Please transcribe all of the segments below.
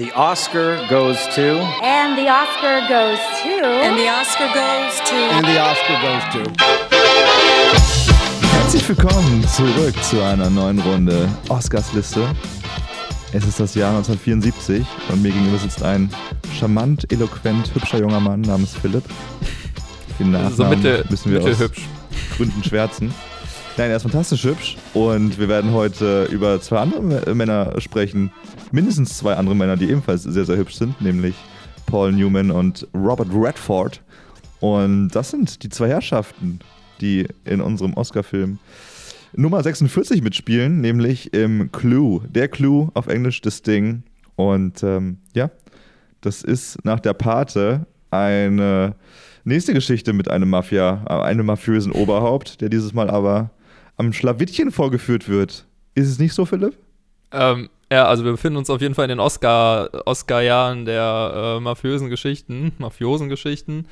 the Oscar goes to. And the Oscar goes to. And the Oscar goes to. And the Oscar goes to. Herzlich willkommen zurück zu einer neuen Runde Oscarsliste. Es ist das Jahr 1974 und mir gegenüber sitzt ein charmant, eloquent, hübscher junger Mann namens Philipp. Den Nachnamen so mittel, müssen wir aus mittelhübsch. Gründen schwärzen. Nein, er ist fantastisch hübsch und wir werden heute über zwei andere Männer sprechen. Mindestens zwei andere Männer, die ebenfalls sehr, sehr hübsch sind, nämlich Paul Newman und Robert Redford. Und das sind die zwei Herrschaften, die in unserem Oscar-Film Nummer 46 mitspielen, nämlich im Clue. Der Clue auf Englisch das Ding. Und ähm, ja, das ist nach der Pate eine nächste Geschichte mit einem Mafia, äh, einem mafiösen Oberhaupt, der dieses Mal aber am Schlawittchen vorgeführt wird. Ist es nicht so, Philipp? Ähm, ja, also wir befinden uns auf jeden Fall in den Oscar, Oscar-Jahren der äh, mafiösen Geschichten, mafiosen Geschichten.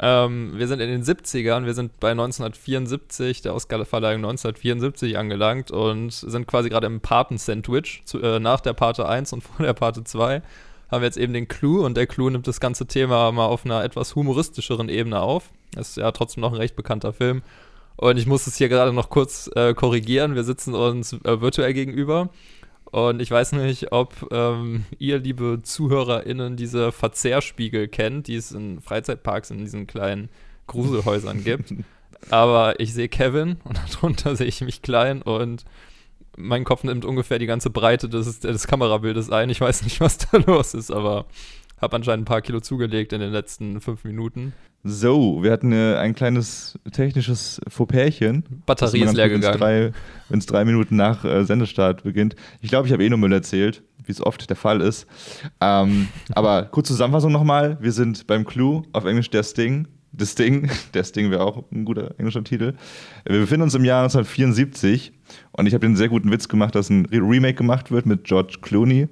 Ähm, wir sind in den 70ern, wir sind bei 1974, der Oscar-Verleihung 1974 angelangt und sind quasi gerade im Paten-Sandwich, äh, nach der Parte 1 und vor der Parte 2 haben wir jetzt eben den Clou und der Clou nimmt das ganze Thema mal auf einer etwas humoristischeren Ebene auf. Das ist ja trotzdem noch ein recht bekannter Film. Und ich muss es hier gerade noch kurz äh, korrigieren. Wir sitzen uns äh, virtuell gegenüber. Und ich weiß nicht, ob ähm, ihr, liebe ZuhörerInnen, diese Verzehrspiegel kennt, die es in Freizeitparks in diesen kleinen Gruselhäusern gibt. Aber ich sehe Kevin und darunter sehe ich mich klein und mein Kopf nimmt ungefähr die ganze Breite des, des Kamerabildes ein. Ich weiß nicht, was da los ist, aber habe anscheinend ein paar Kilo zugelegt in den letzten fünf Minuten. So, wir hatten äh, ein kleines technisches Fauxpärchen. Batterie ist leer gegangen. Wenn es drei, drei, Minuten nach äh, Sendestart beginnt. Ich glaube, ich habe eh nur Müll erzählt, wie es oft der Fall ist. Ähm, aber kurze Zusammenfassung nochmal. Wir sind beim Clue, auf Englisch der Sting. The Sting, der Sting wäre auch ein guter englischer Titel. Wir befinden uns im Jahr 1974 und ich habe den sehr guten Witz gemacht, dass ein Remake gemacht wird mit George Clooney,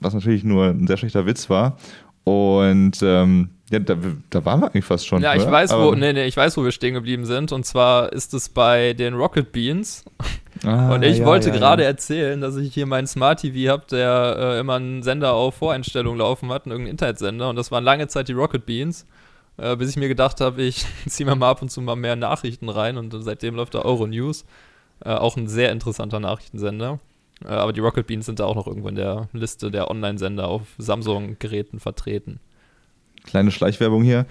was natürlich nur ein sehr schlechter Witz war. Und ähm, ja, da, da, waren wir eigentlich fast schon. Ja, ich oder? weiß, wo, nee, nee, ich weiß, wo wir stehen geblieben sind. Und zwar ist es bei den Rocket Beans. Ah, und ich ja, wollte ja, gerade ja. erzählen, dass ich hier meinen Smart TV habe, der äh, immer einen Sender auf Voreinstellung laufen hat, irgendeinen Internetsender. Und das waren lange Zeit die Rocket Beans. Äh, bis ich mir gedacht habe, ich ziehe mir mal ab und zu mal mehr Nachrichten rein. Und seitdem läuft da Euronews. Äh, auch ein sehr interessanter Nachrichtensender. Äh, aber die Rocket Beans sind da auch noch irgendwo in der Liste der Online-Sender auf Samsung-Geräten vertreten. Kleine Schleichwerbung hier.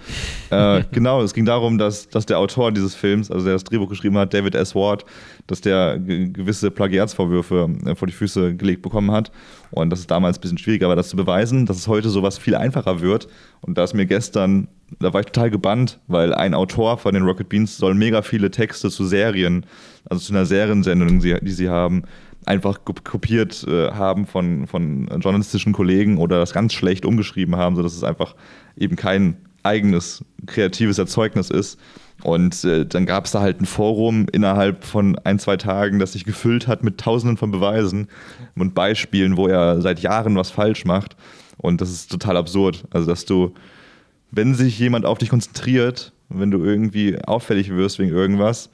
äh, genau, es ging darum, dass, dass der Autor dieses Films, also der das Drehbuch geschrieben hat, David S. Ward, dass der gewisse Plagiatsvorwürfe äh, vor die Füße gelegt bekommen hat. Und dass es damals ein bisschen schwieriger war, das zu beweisen, dass es heute sowas viel einfacher wird. Und da ist mir gestern, da war ich total gebannt, weil ein Autor von den Rocket Beans soll mega viele Texte zu Serien, also zu einer Seriensendung, die sie haben, einfach kopiert äh, haben von, von journalistischen Kollegen oder das ganz schlecht umgeschrieben haben, sodass es einfach eben kein eigenes kreatives Erzeugnis ist. Und äh, dann gab es da halt ein Forum innerhalb von ein, zwei Tagen, das sich gefüllt hat mit tausenden von Beweisen und Beispielen, wo er seit Jahren was falsch macht. Und das ist total absurd. Also, dass du, wenn sich jemand auf dich konzentriert, wenn du irgendwie auffällig wirst wegen irgendwas,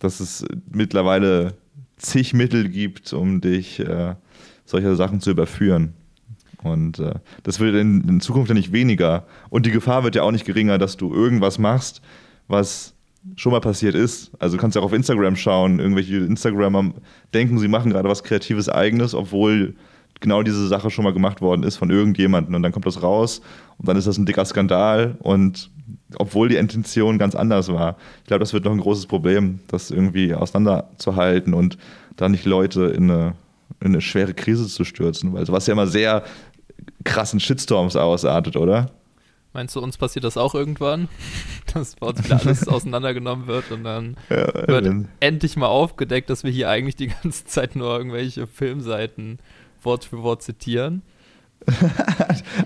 dass es mittlerweile zig Mittel gibt, um dich äh, solche Sachen zu überführen. Und äh, das wird in, in, Zukunft ja nicht weniger. Und die Gefahr wird ja auch nicht geringer, dass du irgendwas machst, was schon mal passiert ist. Also du kannst ja auch auf Instagram schauen, irgendwelche Instagramer denken, sie machen gerade was Kreatives Eigenes, obwohl genau diese Sache schon mal gemacht worden ist von irgendjemandem. Und dann kommt das raus und dann ist das ein dicker Skandal und obwohl die Intention ganz anders war. Ich glaube, das wird noch ein großes Problem, das irgendwie auseinanderzuhalten und da nicht Leute in eine, in eine schwere Krise zu stürzen, weil sowas ja immer sehr krassen Shitstorms ausartet, oder? Meinst du, uns passiert das auch irgendwann? Dass bei uns wieder alles auseinandergenommen wird und dann ja, wird endlich mal aufgedeckt, dass wir hier eigentlich die ganze Zeit nur irgendwelche Filmseiten Wort für Wort zitieren?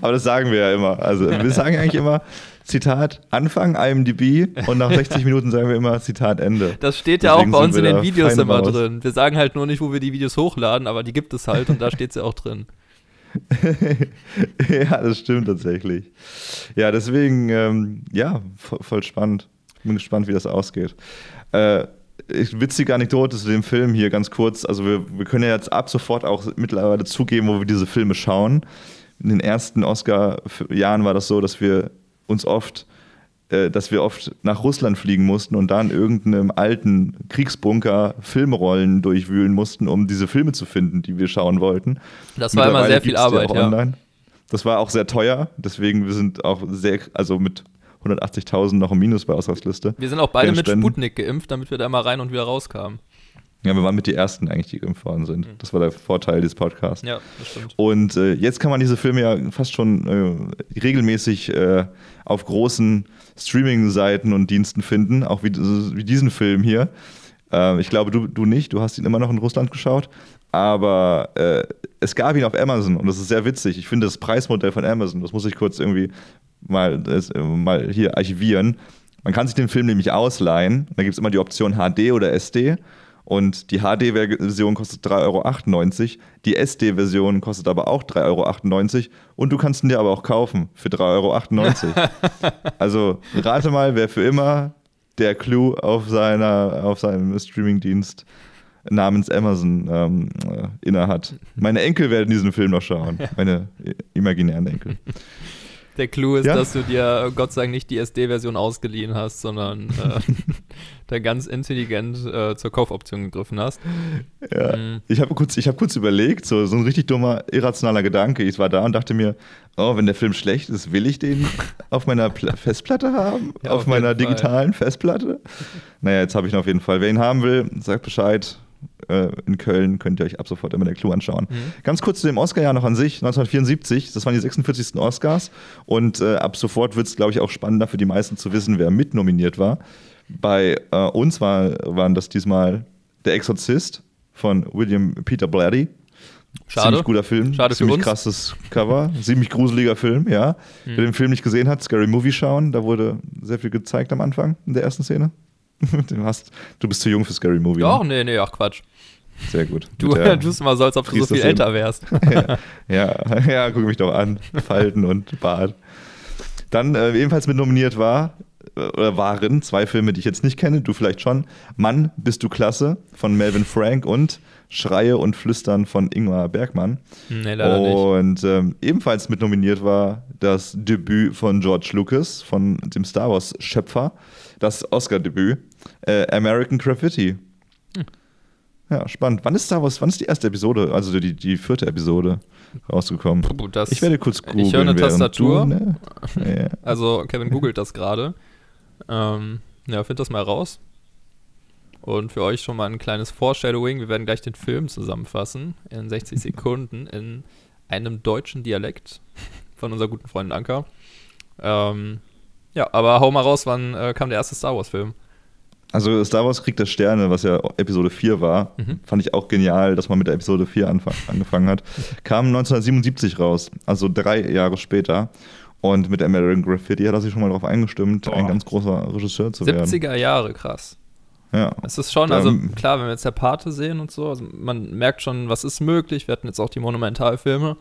Aber das sagen wir ja immer. Also wir sagen eigentlich immer Zitat Anfang IMDb und nach 60 Minuten sagen wir immer Zitat Ende. Das steht ja Deswegen auch bei uns in den Videos immer raus. drin. Wir sagen halt nur nicht, wo wir die Videos hochladen, aber die gibt es halt und da steht sie auch drin. ja, das stimmt tatsächlich. Ja, deswegen, ähm, ja, voll, voll, spannend. Bin gespannt, wie das ausgeht. Äh, witzige Anekdote zu dem Film hier ganz kurz. Also wir, wir können ja jetzt ab sofort auch mittlerweile zugeben, wo wir diese Filme schauen. in den ersten Oscar-Jahren war das so, dass wir uns oft äh, dass wir oft nach Russland fliegen mussten und da in irgendeinem alten Kriegsbunker Filmrollen durchwühlen mussten, um diese Filme zu finden, die wir schauen wollten. Das war immer sehr viel Arbeit, ja. Online. Das war auch sehr teuer, deswegen wir sind auch sehr, also mit 180.000 noch im Minus bei Ausgangsliste. Wir sind auch beide mit Sputnik geimpft, damit wir da mal rein und wieder rauskamen. Ja, wir waren mit die Ersten eigentlich, die geimpft worden sind. Das war der Vorteil dieses Podcasts. Ja, das stimmt. Und äh, jetzt kann man diese Filme ja fast schon äh, regelmäßig äh, auf großen Streaming-Seiten und Diensten finden, auch wie, wie diesen Film hier. Äh, ich glaube, du, du nicht, du hast ihn immer noch in Russland geschaut. Aber äh, es gab ihn auf Amazon und das ist sehr witzig. Ich finde das Preismodell von Amazon, das muss ich kurz irgendwie mal, das, äh, mal hier archivieren. Man kann sich den Film nämlich ausleihen. Da gibt es immer die Option HD oder SD. Und die HD-Version kostet 3,98 Euro. Die SD-Version kostet aber auch 3,98 Euro. Und du kannst ihn dir aber auch kaufen für 3,98 Euro. also rate mal, wer für immer der Clou auf, seiner, auf seinem Streamingdienst namens Amazon ähm, äh, innehat. Meine Enkel werden diesen Film noch schauen. Meine imaginären Enkel. Der Clou ist, ja? dass du dir Gott sei Dank nicht die SD-Version ausgeliehen hast, sondern äh, da ganz intelligent äh, zur Kaufoption gegriffen hast. Ja. Mhm. Ich habe kurz, hab kurz überlegt, so, so ein richtig dummer, irrationaler Gedanke. Ich war da und dachte mir, oh, wenn der Film schlecht ist, will ich den auf meiner Pla Festplatte haben? Ja, auf, auf meiner digitalen Festplatte? Naja, jetzt habe ich ihn auf jeden Fall. Wer ihn haben will, sagt Bescheid äh, in Köln, könnt ihr euch ab sofort immer der Clou anschauen. Mhm. Ganz kurz zu dem Oscar-Jahr noch an sich, 1974, das waren die 46. Oscars und äh, ab sofort wird es, glaube ich, auch spannender für die meisten zu wissen, wer mitnominiert war. Bei äh, uns war, waren das diesmal Der Exorzist von William Peter Blatty. Schade. Ziemlich guter Film. Schade Ziemlich krasses Cover. Ziemlich gruseliger Film, ja. Mhm. Wer den Film nicht gesehen hat, Scary Movie schauen. Da wurde sehr viel gezeigt am Anfang in der ersten Szene. du, hast, du bist zu jung für Scary Movie. Doch, ne? nee, nee, ach Quatsch. Sehr gut. Du tust mal so, als ob du so viel älter wärst. ja, ja, ja, guck mich doch an. Falten und Bart. Dann äh, ebenfalls mit nominiert war, äh, oder waren zwei Filme, die ich jetzt nicht kenne, du vielleicht schon. Mann, bist du klasse von Melvin Frank und Schreie und Flüstern von Ingmar Bergmann. Nee, leider und nicht. Ähm, ebenfalls mit nominiert war das Debüt von George Lucas, von dem Star Wars-Schöpfer, das Oscar-Debüt, äh, American Graffiti. Hm. Ja, spannend. Wann ist Star Wars, wann ist die erste Episode, also die, die vierte Episode rausgekommen? Das, ich werde kurz googeln. Ich höre eine Tastatur. Du, ne? ja. Also Kevin googelt das gerade. Ähm, ja, find das mal raus. Und für euch schon mal ein kleines Foreshadowing. Wir werden gleich den Film zusammenfassen in 60 Sekunden in einem deutschen Dialekt von unserer guten Freundin Anka. Ähm, ja, aber hau mal raus, wann äh, kam der erste Star Wars-Film? Also Star Wars Krieg der Sterne, was ja Episode 4 war, mhm. fand ich auch genial, dass man mit der Episode 4 angefangen hat. Kam 1977 raus, also drei Jahre später. Und mit American Graffiti hat er sich schon mal darauf eingestimmt, Boah. ein ganz großer Regisseur zu 70er werden. 70er Jahre, krass. Ja. Es ist schon, also klar, wenn wir jetzt der Pate sehen und so, also man merkt schon, was ist möglich. Wir hatten jetzt auch die Monumentalfilme.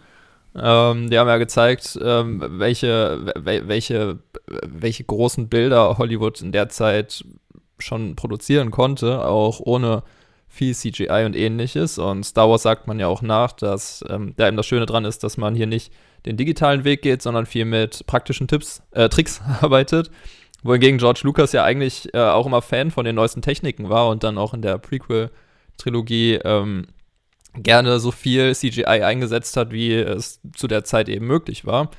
Ähm, die haben ja gezeigt, ähm, welche, welche, welche großen Bilder Hollywood in der Zeit schon produzieren konnte, auch ohne viel CGI und ähnliches. Und Star Wars sagt man ja auch nach, dass ähm, da eben das Schöne dran ist, dass man hier nicht den digitalen Weg geht, sondern viel mit praktischen Tipps, äh, Tricks arbeitet. Wohingegen George Lucas ja eigentlich äh, auch immer Fan von den neuesten Techniken war und dann auch in der Prequel-Trilogie ähm, gerne so viel CGI eingesetzt hat, wie es zu der Zeit eben möglich war.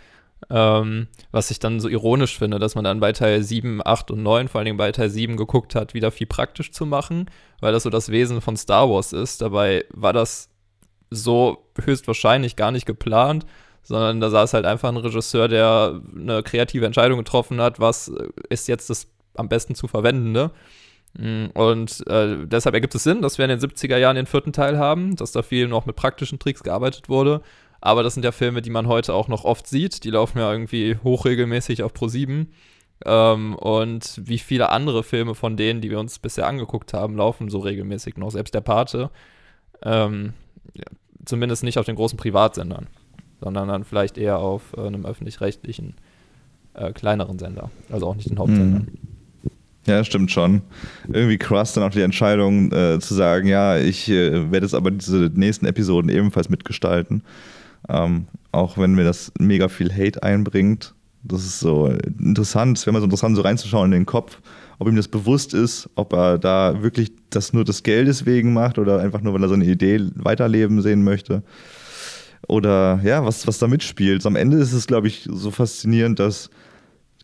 Ähm, was ich dann so ironisch finde, dass man dann bei Teil 7, 8 und 9, vor allen Dingen bei Teil 7 geguckt hat, wieder viel praktisch zu machen, weil das so das Wesen von Star Wars ist. Dabei war das so höchstwahrscheinlich gar nicht geplant, sondern da saß halt einfach ein Regisseur, der eine kreative Entscheidung getroffen hat, was ist jetzt das am besten zu verwendende. Mm, und äh, deshalb ergibt es Sinn, dass wir in den 70er Jahren den vierten Teil haben, dass da viel noch mit praktischen Tricks gearbeitet wurde. Aber das sind ja Filme, die man heute auch noch oft sieht. Die laufen ja irgendwie hochregelmäßig auf Pro 7. Ähm, und wie viele andere Filme von denen, die wir uns bisher angeguckt haben, laufen so regelmäßig noch. Selbst der Pate. Ähm, ja, zumindest nicht auf den großen Privatsendern, sondern dann vielleicht eher auf äh, einem öffentlich-rechtlichen äh, kleineren Sender. Also auch nicht den Hauptsendern. Mhm. Ja, stimmt schon. Irgendwie krass dann auch die Entscheidung äh, zu sagen, ja, ich äh, werde jetzt aber diese nächsten Episoden ebenfalls mitgestalten. Ähm, auch wenn mir das mega viel Hate einbringt. Das ist so interessant, es wäre mal so interessant, so reinzuschauen in den Kopf, ob ihm das bewusst ist, ob er da wirklich das nur des Geldes wegen macht oder einfach nur, weil er seine Idee weiterleben sehen möchte. Oder ja, was, was da mitspielt. Am Ende ist es, glaube ich, so faszinierend, dass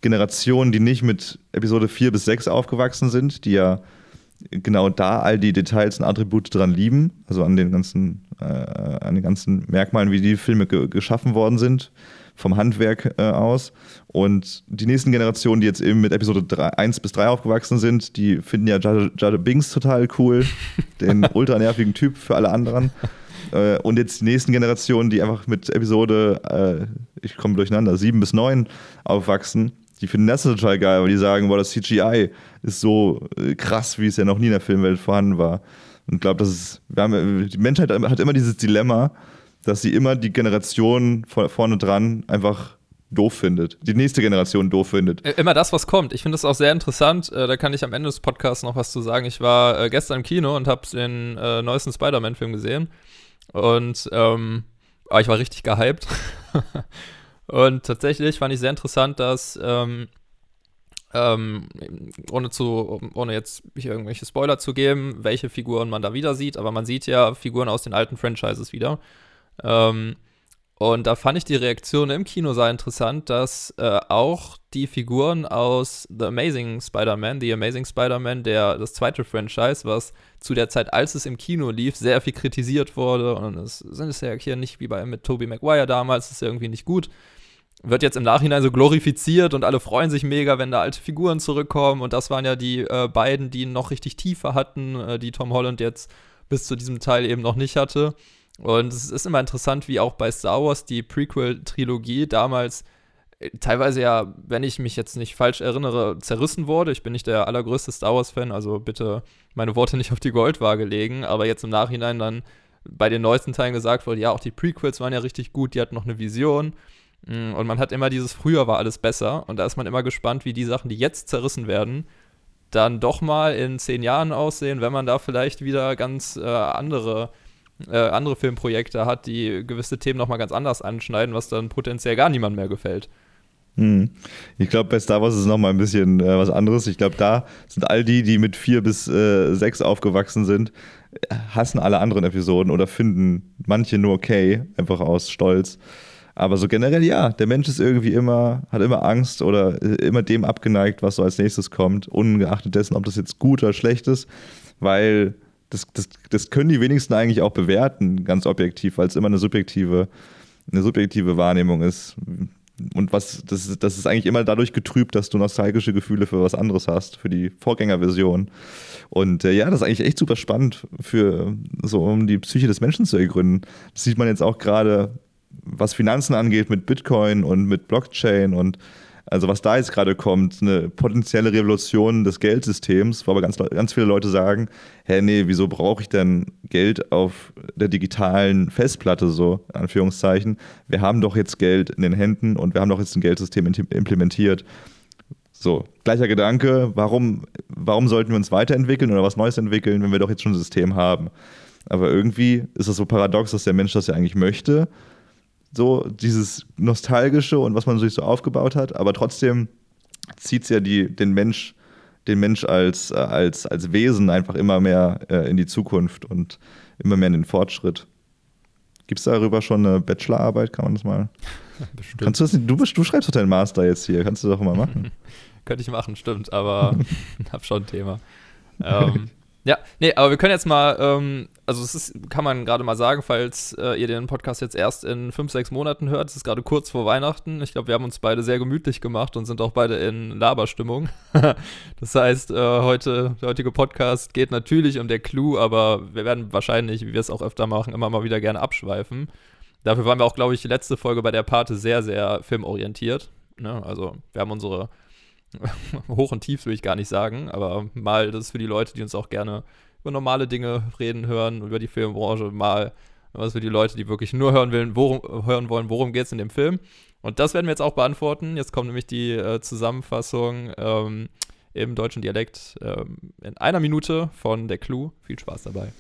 Generationen, die nicht mit Episode 4 bis 6 aufgewachsen sind, die ja genau da all die Details und Attribute dran lieben, also an den ganzen, äh, an den ganzen Merkmalen, wie die Filme ge geschaffen worden sind, vom Handwerk äh, aus. Und die nächsten Generationen, die jetzt eben mit Episode 3, 1 bis 3 aufgewachsen sind, die finden ja Jada Binks total cool, den ultra nervigen Typ für alle anderen. Äh, und jetzt die nächsten Generationen, die einfach mit Episode, äh, ich komme durcheinander, 7 bis 9 aufwachsen, die finden das total geil, weil die sagen, boah, das CGI ist so äh, krass, wie es ja noch nie in der Filmwelt vorhanden war. Und ich glaube, das ist, wir haben, die Menschheit hat immer dieses Dilemma, dass sie immer die Generation vorne dran einfach doof findet, die nächste Generation doof findet. Äh, immer das, was kommt. Ich finde das auch sehr interessant. Äh, da kann ich am Ende des Podcasts noch was zu sagen. Ich war gestern im Kino und habe den neuesten Spider-Man-Film gesehen. Und ähm, aber ich war richtig gehypt. Und tatsächlich fand ich sehr interessant, dass ähm, ähm, ohne zu, ohne jetzt irgendwelche Spoiler zu geben, welche Figuren man da wieder sieht, aber man sieht ja Figuren aus den alten Franchises wieder. Ähm, und da fand ich die Reaktion im Kino sehr interessant, dass äh, auch die Figuren aus The Amazing Spider-Man, The Amazing Spider-Man, der das zweite Franchise, was zu der Zeit, als es im Kino lief, sehr viel kritisiert wurde. Und es sind es ja hier nicht wie bei mit Tobey Maguire damals, ist ja irgendwie nicht gut wird jetzt im Nachhinein so glorifiziert und alle freuen sich mega, wenn da alte Figuren zurückkommen. Und das waren ja die äh, beiden, die noch richtig Tiefe hatten, äh, die Tom Holland jetzt bis zu diesem Teil eben noch nicht hatte. Und es ist immer interessant, wie auch bei Star Wars die Prequel-Trilogie damals äh, teilweise ja, wenn ich mich jetzt nicht falsch erinnere, zerrissen wurde. Ich bin nicht der allergrößte Star Wars-Fan, also bitte meine Worte nicht auf die Goldwaage legen, aber jetzt im Nachhinein dann bei den neuesten Teilen gesagt wurde, ja, auch die Prequels waren ja richtig gut, die hatten noch eine Vision. Mm, und man hat immer dieses, früher war alles besser. Und da ist man immer gespannt, wie die Sachen, die jetzt zerrissen werden, dann doch mal in zehn Jahren aussehen, wenn man da vielleicht wieder ganz äh, andere, äh, andere Filmprojekte hat, die gewisse Themen nochmal ganz anders anschneiden, was dann potenziell gar niemand mehr gefällt. Hm. Ich glaube, bei Star Wars ist es nochmal ein bisschen äh, was anderes. Ich glaube, da sind all die, die mit vier bis äh, sechs aufgewachsen sind, hassen alle anderen Episoden oder finden manche nur okay, einfach aus Stolz. Aber so generell ja, der Mensch ist irgendwie immer, hat immer Angst oder immer dem abgeneigt, was so als nächstes kommt, ungeachtet dessen, ob das jetzt gut oder schlecht ist, weil das, das, das können die wenigsten eigentlich auch bewerten, ganz objektiv, weil es immer eine subjektive, eine subjektive Wahrnehmung ist. Und was, das, das ist eigentlich immer dadurch getrübt, dass du nostalgische Gefühle für was anderes hast, für die Vorgängerversion. Und äh, ja, das ist eigentlich echt super spannend für so, um die Psyche des Menschen zu ergründen. Das sieht man jetzt auch gerade was Finanzen angeht mit Bitcoin und mit Blockchain und also was da jetzt gerade kommt, eine potenzielle Revolution des Geldsystems, wo aber ganz, ganz viele Leute sagen, hä, nee, wieso brauche ich denn Geld auf der digitalen Festplatte, so, in Anführungszeichen. Wir haben doch jetzt Geld in den Händen und wir haben doch jetzt ein Geldsystem implementiert. So, gleicher Gedanke, warum, warum sollten wir uns weiterentwickeln oder was Neues entwickeln, wenn wir doch jetzt schon ein System haben? Aber irgendwie ist es so paradox, dass der Mensch das ja eigentlich möchte so dieses Nostalgische und was man sich so aufgebaut hat, aber trotzdem zieht es ja die, den Mensch, den Mensch als, äh, als, als Wesen einfach immer mehr äh, in die Zukunft und immer mehr in den Fortschritt. Gibt es darüber schon eine Bachelorarbeit? Kann man das mal? Bestimmt. Kannst du, das nicht, du, du schreibst doch deinen Master jetzt hier, kannst du doch mal machen. Könnte ich machen, stimmt, aber hab schon ein Thema. Ähm, ja, nee, aber wir können jetzt mal, ähm, also es ist, kann man gerade mal sagen, falls äh, ihr den Podcast jetzt erst in fünf, sechs Monaten hört, es ist gerade kurz vor Weihnachten. Ich glaube, wir haben uns beide sehr gemütlich gemacht und sind auch beide in Laberstimmung. das heißt, äh, heute, der heutige Podcast geht natürlich um der Clou, aber wir werden wahrscheinlich, wie wir es auch öfter machen, immer mal wieder gerne abschweifen. Dafür waren wir auch, glaube ich, letzte Folge bei der Pate sehr, sehr filmorientiert. Ne? Also wir haben unsere hoch und tief will ich gar nicht sagen, aber mal, das ist für die Leute, die uns auch gerne über normale Dinge reden hören, über die Filmbranche, mal was für die Leute, die wirklich nur hören, wollen, worum, hören wollen, worum geht es in dem Film. Und das werden wir jetzt auch beantworten. Jetzt kommt nämlich die äh, Zusammenfassung ähm, im deutschen Dialekt ähm, in einer Minute von der Clue. Viel Spaß dabei.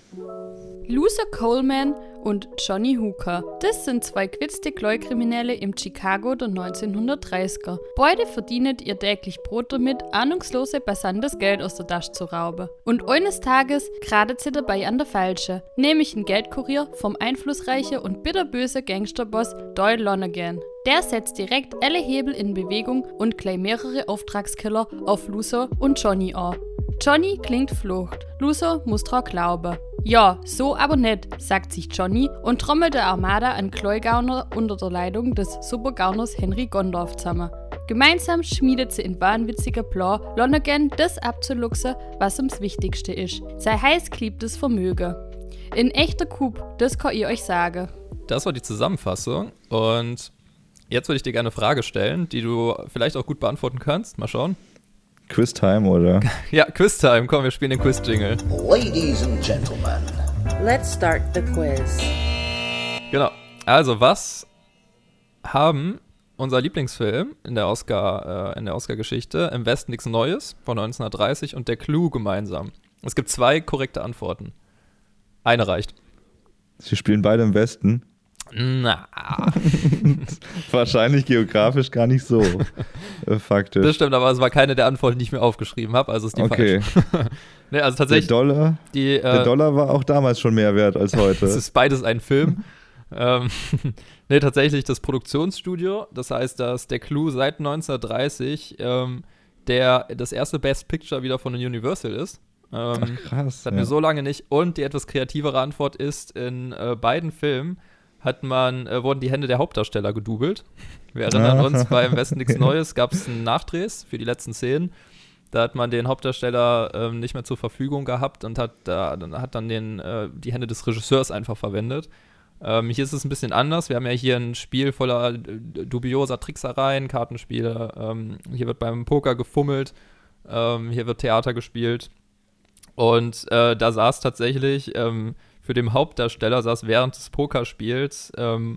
Loser Coleman und Johnny Hooker. Das sind zwei gewitzte Kleukriminelle im Chicago der 1930er. Beide verdienen ihr täglich Brot damit, ahnungslose Passantes Geld aus der Tasche zu rauben. Und eines Tages gradet sie dabei an der Falsche, nämlich ein Geldkurier vom einflussreichen und bitterböse Gangsterboss Doyle Lonergan. Der setzt direkt alle Hebel in Bewegung und gleich mehrere Auftragskiller auf Luso und Johnny an. Johnny klingt Flucht, Luso muss dran glauben. Ja, so aber nicht, sagt sich Johnny und trommelt der Armada an Kleugauner unter der Leitung des Supergauners Henry Gondorf zusammen. Gemeinsam schmiedet sie in wahnwitziger Plan, Lonergan das abzuluxen, was ums Wichtigste ist. Sein heiß geliebtes Vermögen. In echter Coup, das kann ich euch sagen. Das war die Zusammenfassung und jetzt würde ich dir gerne eine Frage stellen, die du vielleicht auch gut beantworten kannst. Mal schauen. Quiztime, oder? Ja, Quiztime. Komm, wir spielen den Quiz-Jingle. Ladies and gentlemen, Let's start the quiz. Genau. Also, was haben unser Lieblingsfilm in der Oscar, äh, in der Oscar-Geschichte Im Westen nichts Neues von 1930 und Der Clue gemeinsam? Es gibt zwei korrekte Antworten. Eine reicht. Sie spielen beide im Westen. Na, Wahrscheinlich geografisch gar nicht so äh, faktisch. das stimmt, aber es war keine der Antworten, die ich mir aufgeschrieben habe, also ist die okay. falsch. nee, also Der tatsächlich, Dollar, die, der äh, Dollar war auch damals schon mehr wert als heute. Es ist beides ein Film. ähm, nee, tatsächlich das Produktionsstudio. Das heißt, dass der Clue seit 1930 ähm, der, das erste Best Picture wieder von Universal ist. Ähm, Krass. das hatten ja. wir so lange nicht. Und die etwas kreativere Antwort ist, in äh, beiden Filmen hat man, äh, wurden die Hände der Hauptdarsteller gedoubelt. Wir erinnern uns, bei Im Westen nichts Neues gab es einen Nachdrehs für die letzten Szenen. Da hat man den Hauptdarsteller ähm, nicht mehr zur Verfügung gehabt und hat, da, dann hat dann den, äh, die Hände des Regisseurs einfach verwendet. Ähm, hier ist es ein bisschen anders. Wir haben ja hier ein Spiel voller äh, dubioser Tricksereien, Kartenspiele. Ähm, hier wird beim Poker gefummelt. Ähm, hier wird Theater gespielt. Und äh, da saß tatsächlich ähm, für den Hauptdarsteller saß während des Pokerspiels ähm,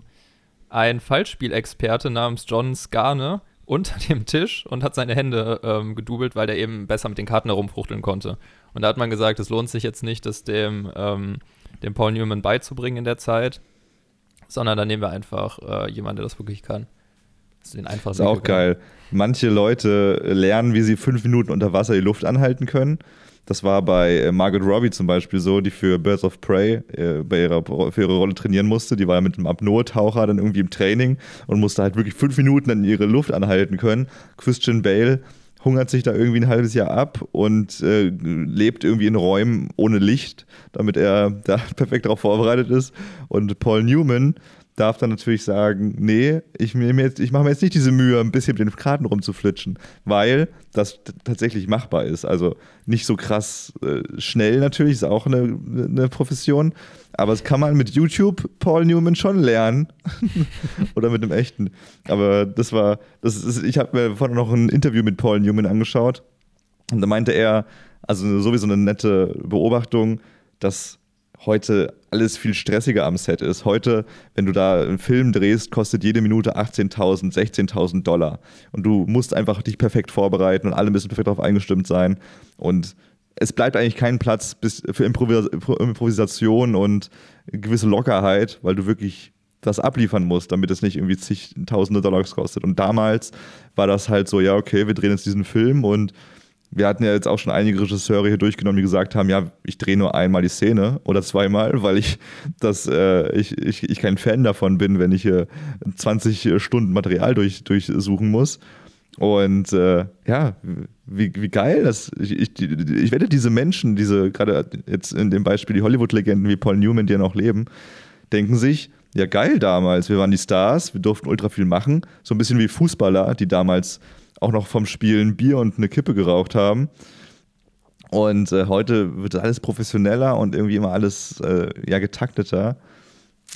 ein Fallspielexperte namens John Skarne unter dem Tisch und hat seine Hände ähm, gedoubelt, weil der eben besser mit den Karten herumfuchteln konnte. Und da hat man gesagt, es lohnt sich jetzt nicht, das dem, ähm, dem Paul Newman beizubringen in der Zeit, sondern dann nehmen wir einfach äh, jemanden, der das wirklich kann. Das ist ist auch geil. Manche Leute lernen, wie sie fünf Minuten unter Wasser die Luft anhalten können. Das war bei äh, Margot Robbie zum Beispiel so, die für Birds of Prey äh, bei ihrer, für ihre Rolle trainieren musste. Die war ja mit einem Apnoe-Taucher dann irgendwie im Training und musste halt wirklich fünf Minuten dann ihre Luft anhalten können. Christian Bale hungert sich da irgendwie ein halbes Jahr ab und äh, lebt irgendwie in Räumen ohne Licht, damit er da perfekt darauf vorbereitet ist. Und Paul Newman darf dann natürlich sagen, nee, ich, ich mache mir jetzt nicht diese Mühe, ein bisschen mit den Karten rumzuflitschen, weil das tatsächlich machbar ist. Also nicht so krass äh, schnell natürlich, ist auch eine, eine Profession, aber das kann man mit YouTube Paul Newman schon lernen. Oder mit dem echten. Aber das war, das ist, ich habe mir vorhin noch ein Interview mit Paul Newman angeschaut und da meinte er, also sowieso eine nette Beobachtung, dass heute alles viel stressiger am Set ist. Heute, wenn du da einen Film drehst, kostet jede Minute 18.000, 16.000 Dollar. Und du musst einfach dich perfekt vorbereiten und alle müssen perfekt darauf eingestimmt sein. Und es bleibt eigentlich kein Platz für Improvis Improvisation und gewisse Lockerheit, weil du wirklich das abliefern musst, damit es nicht irgendwie zigtausende Dollars kostet. Und damals war das halt so, ja, okay, wir drehen jetzt diesen Film und wir hatten ja jetzt auch schon einige Regisseure hier durchgenommen, die gesagt haben, ja, ich drehe nur einmal die Szene oder zweimal, weil ich das, äh, ich, ich, ich kein Fan davon bin, wenn ich hier 20 Stunden Material durch, durchsuchen muss. Und äh, ja, wie, wie geil das. Ich, ich, ich wette, diese Menschen, diese, gerade jetzt in dem Beispiel die Hollywood-Legenden wie Paul Newman, die ja noch leben, denken sich, ja geil damals, wir waren die Stars, wir durften ultra viel machen. So ein bisschen wie Fußballer, die damals auch noch vom Spielen Bier und eine Kippe geraucht haben. Und äh, heute wird alles professioneller und irgendwie immer alles äh, ja, getakteter.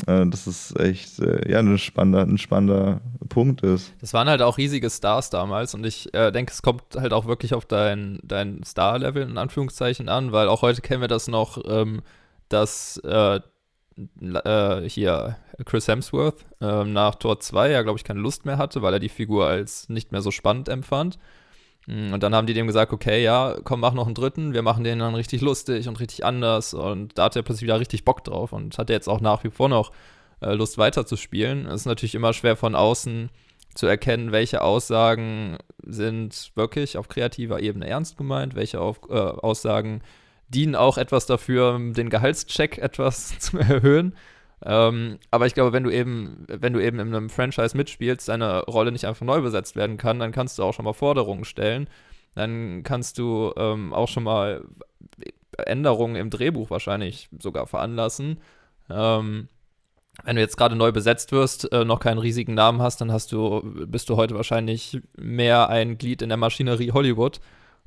Äh, das ist echt äh, ja, ein spannender, ein spannender Punkt ist. Das waren halt auch riesige Stars damals und ich äh, denke, es kommt halt auch wirklich auf dein, dein Star-Level in Anführungszeichen an, weil auch heute kennen wir das noch, ähm, dass äh, äh, hier Chris Hemsworth ähm, nach Tor 2 ja, glaube ich, keine Lust mehr hatte, weil er die Figur als nicht mehr so spannend empfand. Mm, und dann haben die dem gesagt, okay, ja, komm, mach noch einen dritten, wir machen den dann richtig lustig und richtig anders. Und da hat er plötzlich wieder richtig Bock drauf und hat jetzt auch nach wie vor noch äh, Lust weiterzuspielen. Es ist natürlich immer schwer von außen zu erkennen, welche Aussagen sind wirklich auf kreativer Ebene ernst gemeint, welche auf, äh, Aussagen dienen auch etwas dafür, den Gehaltscheck etwas zu erhöhen. Ähm, aber ich glaube, wenn du eben, wenn du eben in einem Franchise mitspielst, deine Rolle nicht einfach neu besetzt werden kann, dann kannst du auch schon mal Forderungen stellen. Dann kannst du ähm, auch schon mal Änderungen im Drehbuch wahrscheinlich sogar veranlassen. Ähm, wenn du jetzt gerade neu besetzt wirst, äh, noch keinen riesigen Namen hast, dann hast du, bist du heute wahrscheinlich mehr ein Glied in der Maschinerie Hollywood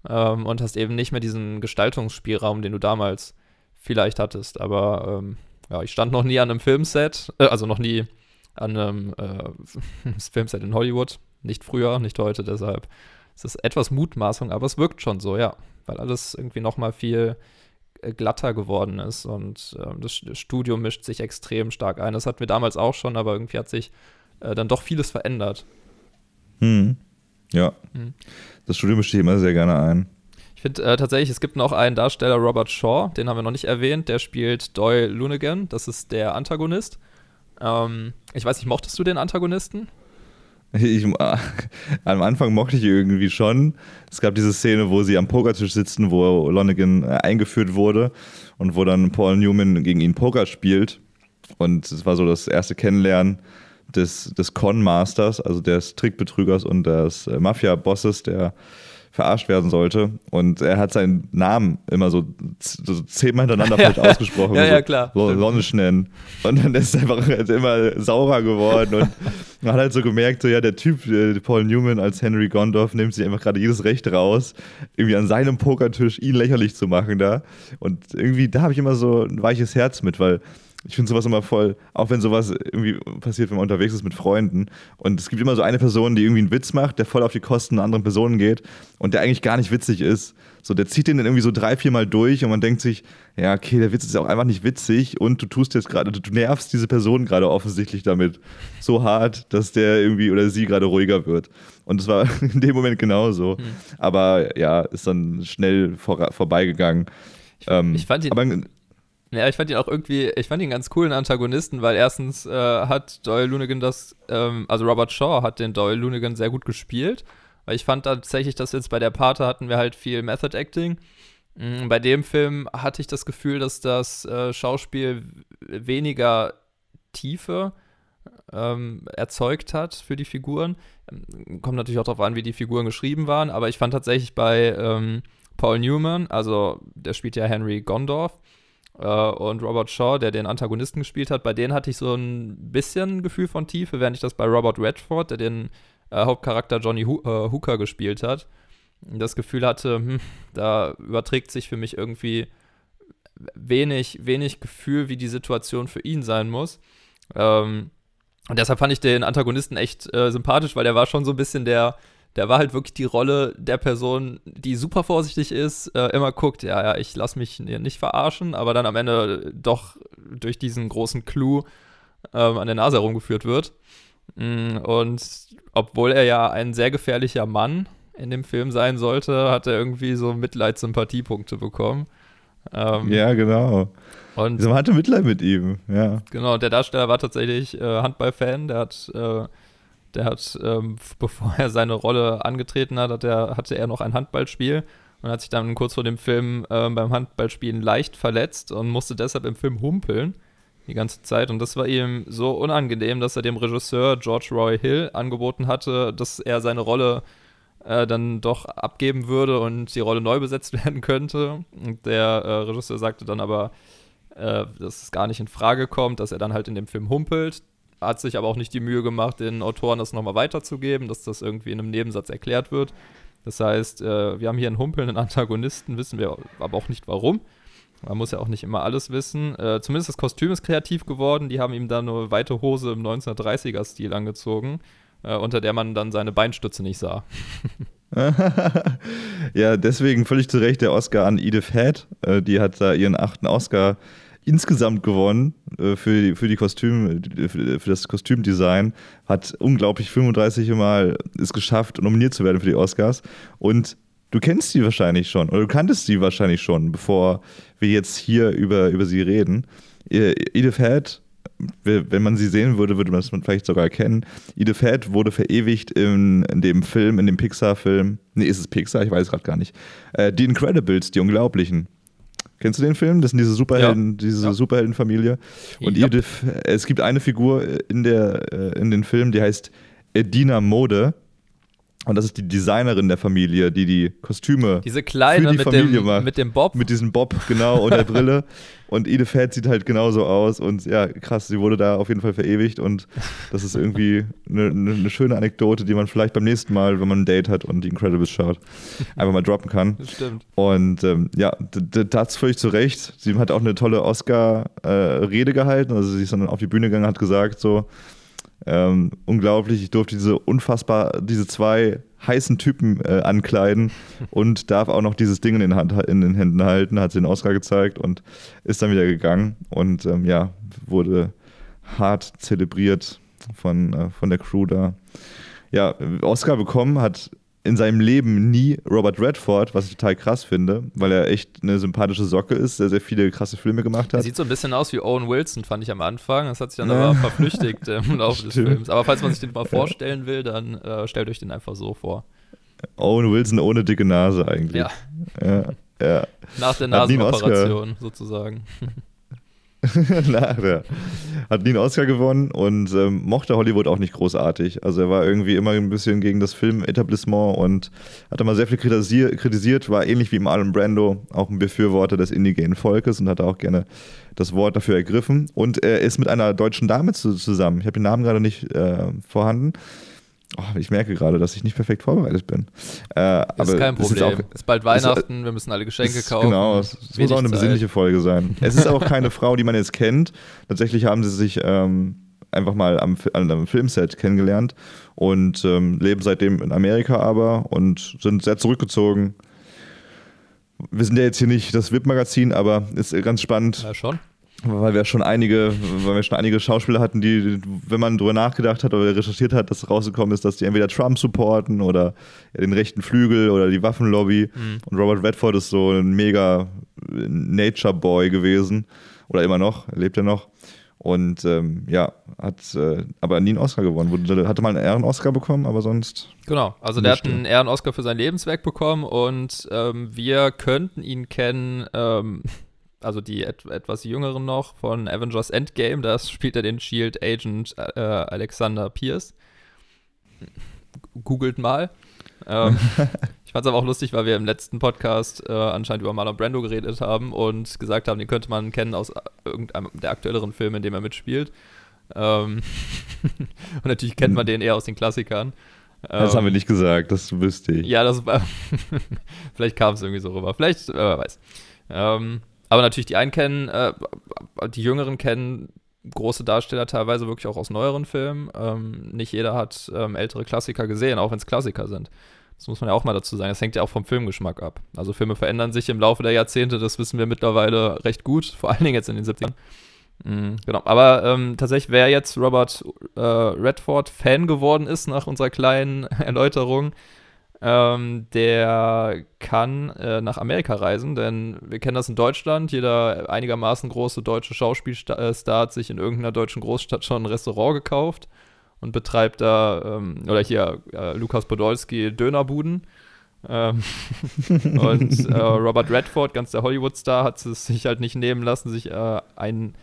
ähm, und hast eben nicht mehr diesen Gestaltungsspielraum, den du damals vielleicht hattest. Aber ähm, ja, ich stand noch nie an einem Filmset, äh, also noch nie an einem äh, Filmset in Hollywood. Nicht früher, nicht heute, deshalb ist es etwas Mutmaßung, aber es wirkt schon so, ja, weil alles irgendwie noch mal viel äh, glatter geworden ist und äh, das Studio mischt sich extrem stark ein. Das hatten wir damals auch schon, aber irgendwie hat sich äh, dann doch vieles verändert. Hm. Ja. Hm. Das Studio mischt sich immer sehr gerne ein finde äh, tatsächlich, es gibt noch einen Darsteller, Robert Shaw, den haben wir noch nicht erwähnt, der spielt Doyle Lunigan, das ist der Antagonist. Ähm, ich weiß nicht, mochtest du den Antagonisten? Ich, am Anfang mochte ich irgendwie schon. Es gab diese Szene, wo sie am Pokertisch sitzen, wo Lonigan äh, eingeführt wurde und wo dann Paul Newman gegen ihn Poker spielt. Und es war so das erste Kennenlernen des, des Con-Masters, also des Trickbetrügers und des äh, Mafia-Bosses, der verarscht werden sollte. Und er hat seinen Namen immer so, zehnmal hintereinander falsch ausgesprochen. ja, ja, klar. So, nennen. Und dann ist er einfach halt immer saurer geworden und man hat halt so gemerkt, so ja, der Typ, äh, Paul Newman als Henry Gondorf, nimmt sich einfach gerade jedes Recht raus, irgendwie an seinem Pokertisch ihn lächerlich zu machen da. Und irgendwie, da habe ich immer so ein weiches Herz mit, weil ich finde sowas immer voll, auch wenn sowas irgendwie passiert, wenn man unterwegs ist mit Freunden. Und es gibt immer so eine Person, die irgendwie einen Witz macht, der voll auf die Kosten einer anderen Personen geht und der eigentlich gar nicht witzig ist. So, der zieht den dann irgendwie so drei, vier Mal durch und man denkt sich, ja, okay, der Witz ist auch einfach nicht witzig und du tust jetzt gerade, du nervst diese Person gerade offensichtlich damit so hart, dass der irgendwie oder sie gerade ruhiger wird. Und das war in dem Moment genauso. Mhm. Aber ja, ist dann schnell vor, vorbeigegangen. Ich, ähm, ich fand ihn. Aber, ja, ich fand ihn auch irgendwie, ich fand ihn ganz coolen Antagonisten, weil erstens äh, hat Doyle Lunigan das, ähm, also Robert Shaw hat den Doyle Lunigan sehr gut gespielt, weil ich fand tatsächlich, dass jetzt bei der Pate hatten wir halt viel Method Acting. Mhm, bei dem Film hatte ich das Gefühl, dass das äh, Schauspiel weniger Tiefe ähm, erzeugt hat für die Figuren. Ähm, kommt natürlich auch darauf an, wie die Figuren geschrieben waren, aber ich fand tatsächlich bei ähm, Paul Newman, also der spielt ja Henry Gondorf, und Robert Shaw, der den Antagonisten gespielt hat, bei denen hatte ich so ein bisschen Gefühl von Tiefe, während ich das bei Robert Redford, der den äh, Hauptcharakter Johnny Ho äh, Hooker gespielt hat, das Gefühl hatte, hm, da überträgt sich für mich irgendwie wenig, wenig Gefühl, wie die Situation für ihn sein muss. Ähm, und deshalb fand ich den Antagonisten echt äh, sympathisch, weil der war schon so ein bisschen der, der war halt wirklich die Rolle der Person, die super vorsichtig ist, äh, immer guckt, ja, ja, ich lasse mich nicht verarschen, aber dann am Ende doch durch diesen großen Clou ähm, an der Nase herumgeführt wird. Mm, und obwohl er ja ein sehr gefährlicher Mann in dem Film sein sollte, hat er irgendwie so Mitleidssympathiepunkte bekommen. Ähm, ja, genau. Und man hatte Mitleid mit ihm, ja. Genau, der Darsteller war tatsächlich äh, Handballfan, der hat äh, der hat, ähm, bevor er seine Rolle angetreten hat, hat er, hatte er noch ein Handballspiel und hat sich dann kurz vor dem Film äh, beim Handballspielen leicht verletzt und musste deshalb im Film humpeln die ganze Zeit. Und das war ihm so unangenehm, dass er dem Regisseur George Roy Hill angeboten hatte, dass er seine Rolle äh, dann doch abgeben würde und die Rolle neu besetzt werden könnte. Und der äh, Regisseur sagte dann aber, äh, dass es gar nicht in Frage kommt, dass er dann halt in dem Film humpelt hat sich aber auch nicht die Mühe gemacht, den Autoren das nochmal weiterzugeben, dass das irgendwie in einem Nebensatz erklärt wird. Das heißt, äh, wir haben hier einen humpelnden Antagonisten, wissen wir aber auch nicht warum. Man muss ja auch nicht immer alles wissen. Äh, zumindest das Kostüm ist kreativ geworden. Die haben ihm dann eine weite Hose im 1930er-Stil angezogen, äh, unter der man dann seine Beinstütze nicht sah. ja, deswegen völlig zu Recht der Oscar an Edith Head. Äh, die hat da ihren achten Oscar insgesamt gewonnen äh, für, für die Kostüm, für, für das Kostümdesign, hat unglaublich 35 Mal es geschafft, nominiert zu werden für die Oscars. Und du kennst sie wahrscheinlich schon, oder du kanntest sie wahrscheinlich schon, bevor wir jetzt hier über, über sie reden. Äh, Edith Head wenn man sie sehen würde, würde man es vielleicht sogar erkennen. Edith Head wurde verewigt in, in dem Film, in dem Pixar-Film. Nee, ist es Pixar? Ich weiß gerade gar nicht. Äh, die Incredibles, die Unglaublichen. Kennst du den Film? Das sind diese Superhelden, Ja. diese Ja. Superheldenfamilie. Und. Edith, es gibt eine Figur in der äh, in den Film, die heißt Edina Mode. Und das ist die Designerin der Familie, die die Kostüme Diese kleine für die mit Familie dem, macht. mit dem Bob. mit diesem Bob, genau, und der Brille. Und Edith Head sieht halt genauso aus. Und ja, krass, sie wurde da auf jeden Fall verewigt. Und das ist irgendwie eine, eine, schöne Anekdote, die man vielleicht beim nächsten Mal, wenn man ein Date hat und die Incredibles schaut, einfach mal droppen kann. das stimmt. Und ähm, ja, das völlig zu Recht. Sie hat auch eine tolle Oscar-Rede gehalten. Also sie ist dann auf die Bühne gegangen, hat gesagt so, ähm, unglaublich, ich durfte diese unfassbar, diese zwei heißen Typen äh, ankleiden und darf auch noch dieses Ding in den, Hand, in den Händen halten, hat sie den Oscar gezeigt und ist dann wieder gegangen und ähm, ja, wurde hart zelebriert von, äh, von der Crew da. Ja, Oscar bekommen hat in seinem Leben nie Robert Redford, was ich total krass finde, weil er echt eine sympathische Socke ist, der sehr viele krasse Filme gemacht Er hat. sieht so ein bisschen aus wie Owen Wilson, fand ich am Anfang. Das hat sich dann Ja. aber verflüchtigt im Laufe des Stimmt. Films. Aber falls man sich den mal vorstellen will, dann äh, stellt euch den einfach so vor. Owen Wilson ohne dicke Nase eigentlich. Ja, Ja, ja. nach der Nasenoperation sozusagen. Na, hat nie einen Oscar gewonnen und ähm, mochte Hollywood auch nicht großartig. Also er war irgendwie immer ein bisschen gegen das Filmetablissement und hat immer sehr viel kritisier kritisiert, war ähnlich wie Marlon Brando auch ein Befürworter des indigenen Volkes und hat auch gerne das Wort dafür ergriffen. Und er ist mit einer deutschen Dame zu, zusammen. Ich habe den Namen gerade nicht äh, vorhanden. Oh, ich merke gerade, dass ich nicht perfekt vorbereitet bin. Äh, Ist kein es Problem. Ist Ist, auch, bald es ist- Weihnachten, wir müssen alle Geschenke es- kaufen. Genau, es, es muss auch eine Zeit. besinnliche Folge sein. Es ist auch keine Frau, die man jetzt kennt. Tatsächlich haben sie sich ähm, einfach mal am, an einem Filmset kennengelernt und ähm, leben seitdem in Amerika aber und sind sehr zurückgezogen. Wir sind ja jetzt hier nicht das VIP-Magazin, aber ist ganz spannend, Ja, schon. Weil wir schon einige, weil wir schon einige Schauspieler hatten, die, wenn man drüber nachgedacht hat oder recherchiert hat, dass rausgekommen ist, dass die entweder Trump supporten oder den rechten Flügel oder die Waffenlobby. Und Robert Redford ist so ein mega Nature Boy gewesen oder immer noch, er lebt ja noch. Und ähm, ja, hat äh, aber nie einen Oscar gewonnen. Hatte mal einen Ehren-Oscar bekommen, aber sonst. Genau, also der hat einen Ehren-Oscar für sein Lebenswerk bekommen und ähm, wir könnten ihn kennen, ähm, also die et etwas jüngeren noch von Avengers Endgame, da spielt er den Shield Agent äh, Alexander Pierce. Googelt mal. Ähm, ich fand es aber auch lustig, weil wir im letzten Podcast äh, anscheinend über Marlon Brando geredet haben und gesagt haben, den könnte man kennen aus äh, irgendeinem der aktuelleren Filme, in dem er mitspielt. Ähm, und natürlich kennt man den eher aus den Klassikern. Das Ähm, haben wir nicht gesagt, das wüsste ich. ja, das war. vielleicht kam es irgendwie so rüber. Vielleicht, äh, wer weiß. Ähm, aber natürlich die einen kennen, äh, die Jüngeren kennen große Darsteller teilweise wirklich auch aus neueren Filmen. Ähm, nicht jeder hat ähm, ältere Klassiker gesehen, auch wenn es Klassiker sind. Das muss man ja auch mal dazu sagen. Das hängt ja auch vom Filmgeschmack ab. Also Filme verändern sich im Laufe der Jahrzehnte, das wissen wir mittlerweile recht gut, vor allen Dingen jetzt in den 70ern. Mhm, genau, aber ähm, tatsächlich, wer jetzt Robert äh, Redford Fan geworden ist nach unserer kleinen Erläuterung, ähm, der kann äh, nach Amerika reisen, denn wir kennen das in Deutschland. Jeder einigermaßen große deutsche Schauspielstar hat sich in irgendeiner deutschen Großstadt schon ein Restaurant gekauft und betreibt da, ähm, oder hier äh, Lukas Podolski Dönerbuden. Ähm, und äh, Robert Redford, ganz der Hollywood-Star, hat es sich halt nicht nehmen lassen, sich äh, ein,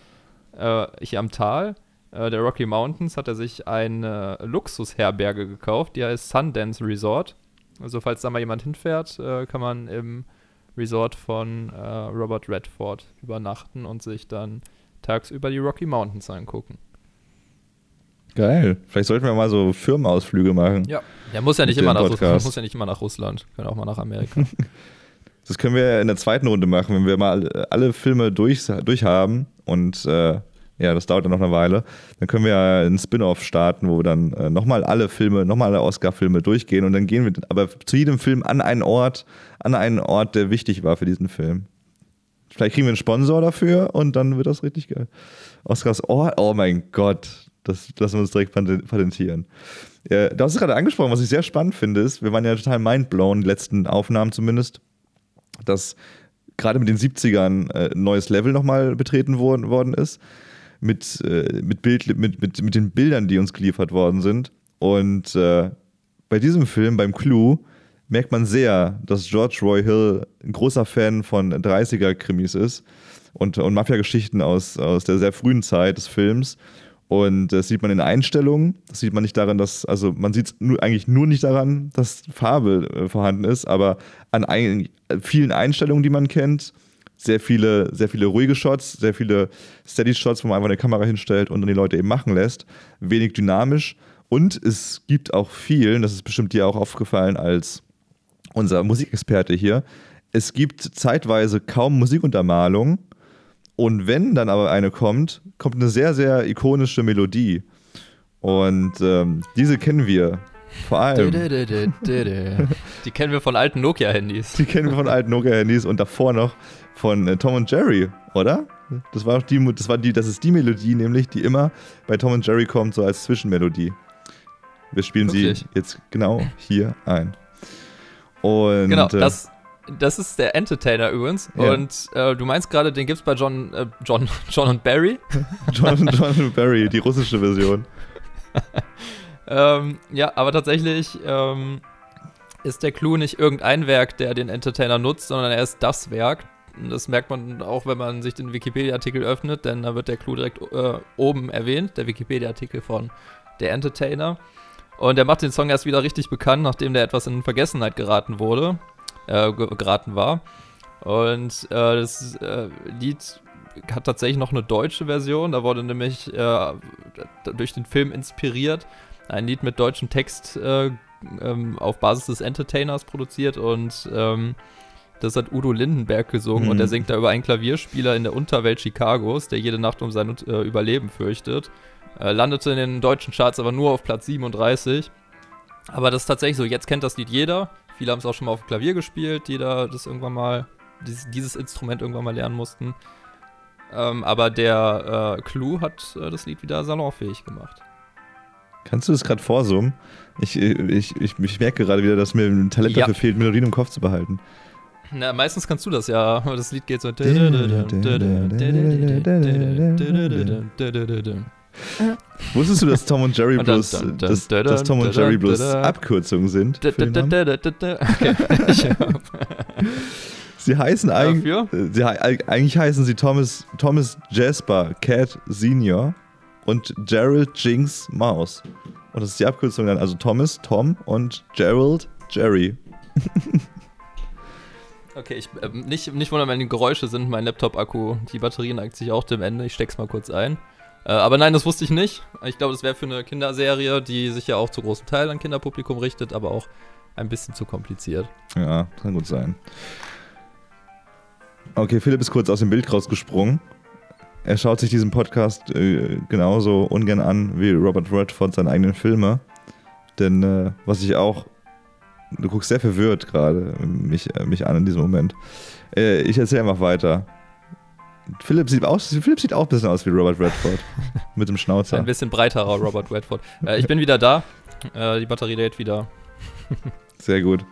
äh, hier am Tal äh, der Rocky Mountains hat er sich eine Luxusherberge gekauft, die heißt Sundance Resort. Also falls da mal jemand hinfährt, äh, kann man im Resort von äh, Robert Redford übernachten und sich dann tagsüber die Rocky Mountains angucken. Geil. Vielleicht sollten wir mal so Firmenausflüge machen. Ja. Der muss ja nicht immer nach Podcast. muss ja nicht immer nach Russland, kann auch mal nach Amerika. Das können wir in der zweiten Runde machen, wenn wir mal alle Filme durch, durch haben und äh, ja, das dauert dann noch eine Weile. Dann können wir ja einen Spin-off starten, wo wir dann äh, nochmal alle Filme, nochmal alle Oscar-Filme durchgehen und dann gehen wir aber zu jedem Film an einen Ort, an einen Ort, der wichtig war für diesen Film. Vielleicht kriegen wir einen Sponsor dafür und dann wird das richtig geil. Oscars Ohr, oh mein Gott, das lassen wir uns direkt patentieren. Äh, du hast es gerade angesprochen, was ich sehr spannend finde, ist, wir waren ja total mindblown, die letzten Aufnahmen zumindest, dass gerade mit den 70ern äh, ein neues Level nochmal betreten worden, worden ist. Mit, äh, mit, Bild, mit, mit, mit den Bildern, die uns geliefert worden sind. Und äh, bei diesem Film, beim Clue, merkt man sehr, dass George Roy Hill ein großer Fan von 30er-Krimis ist und, und Mafia-Geschichten aus, aus der sehr frühen Zeit des Films. Und das sieht man in Einstellungen. Das sieht man nicht daran, dass, also man sieht es eigentlich nur nicht daran, dass Farbe äh, vorhanden ist, aber an ein, vielen Einstellungen, die man kennt. Sehr viele, sehr viele ruhige Shots, sehr viele Steady-Shots, wo man einfach eine Kamera hinstellt und dann die Leute eben machen lässt. Wenig dynamisch. Und es gibt auch viel, das ist bestimmt dir auch aufgefallen als unser Musikexperte hier, es gibt zeitweise kaum Musikuntermalung und wenn dann aber eine kommt, kommt eine sehr, sehr ikonische Melodie. Und ähm, diese kennen wir vor allem. Die kennen wir von alten Nokia-Handys. Die kennen wir von alten Nokia-Handys und davor noch von äh, Tom und Jerry, oder? Das war die, das war die, das ist die Melodie, nämlich, die immer bei Tom und Jerry kommt, so als Zwischenmelodie. Wir spielen Wirklich? sie jetzt genau hier ein. Und genau, äh, das, das ist der Entertainer übrigens. Ja. Und äh, du meinst gerade, den gibt es bei John, äh, John, John und Barry? John, John und Barry, die russische Version. ähm, ja, aber tatsächlich ähm, ist der Clou nicht irgendein Werk, der den Entertainer nutzt, sondern er ist das Werk. Das merkt man auch, wenn man sich den Wikipedia-Artikel öffnet, denn da wird der Clou direkt äh, oben erwähnt, der Wikipedia-Artikel von der Entertainer. Und er macht den Song erst wieder richtig bekannt, nachdem der etwas in Vergessenheit geraten wurde äh, geraten war. Und äh, das äh, Lied hat tatsächlich noch eine deutsche Version. Da wurde nämlich äh, durch den Film inspiriert. Ein Lied mit deutschem Text äh, ähm, auf Basis des Entertainers produziert und ähm, das hat Udo Lindenberg gesungen mhm. und er singt da über einen Klavierspieler in der Unterwelt Chicagos, der jede Nacht um sein äh, Überleben fürchtet. Äh, landete in den deutschen Charts aber nur auf Platz 37. Aber das ist tatsächlich so, jetzt kennt das Lied jeder. Viele haben es auch schon mal auf Klavier gespielt, die da das irgendwann mal, dieses, dieses Instrument irgendwann mal lernen mussten. Ähm, aber der äh, Clou hat äh, das Lied wieder salonfähig gemacht. Kannst du das gerade vorsummen? Ich, ich, ich, ich, merke gerade wieder, dass mir ein Talent ja. dafür fehlt, Melodien im Kopf zu behalten. Na, meistens kannst du das ja, aber das Lied geht so. Wusstest du, dass Tom und Jerry bloß, dass, dass Tom und Jerry bloß Abkürzungen sind? sie heißen eigentlich, sie, eigentlich heißen sie Thomas, Thomas Jasper Cat Senior und Gerald Jinx Mouse. Und das ist die Abkürzung dann, also Thomas, Tom und Gerald Jerry. Okay, ich, äh, nicht, nicht wundern, wenn die Geräusche sind, mein Laptop-Akku. Die Batterie neigt sich auch dem Ende. Ich steck's mal kurz ein. Äh, aber nein, das wusste ich nicht. Ich glaube, das wäre für eine Kinderserie, die sich ja auch zu großem Teil an Kinderpublikum richtet, aber auch ein bisschen zu kompliziert. Ja, kann gut sein. Okay, Philipp ist kurz aus dem Bild rausgesprungen. Er schaut sich diesen Podcast äh, genauso ungern an wie Robert Redford seine eigenen Filme. Denn äh, was ich auch. Du guckst sehr verwirrt gerade mich, äh, mich an in diesem Moment. Äh, ich erzähle einfach weiter. Philipp sieht, aus, Philipp sieht auch ein bisschen aus wie Robert Redford. mit dem Schnauzer. Ein bisschen breiterer Robert Redford. Äh, ich bin wieder da. Äh, die Batterie lädt wieder. Sehr gut.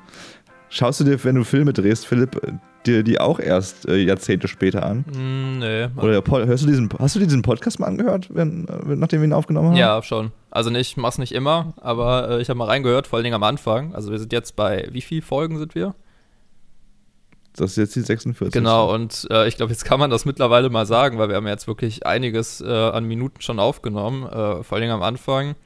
Schaust du dir, wenn du Filme drehst, Philipp, dir die auch erst äh, Jahrzehnte später an? Mm, nee. Oder hörst du diesen, hast du diesen Podcast mal angehört, wenn, äh, nachdem wir ihn aufgenommen haben? Ja, schon. Also nicht, mach's nicht immer, aber äh, ich habe mal reingehört, vor allen Dingen am Anfang. Also wir sind jetzt bei, wie viele Folgen sind wir? Das ist jetzt die 46. Genau, und äh, ich glaube, jetzt kann man das mittlerweile mal sagen, weil wir haben jetzt wirklich einiges äh, an Minuten schon aufgenommen. Äh, vor allem am Anfang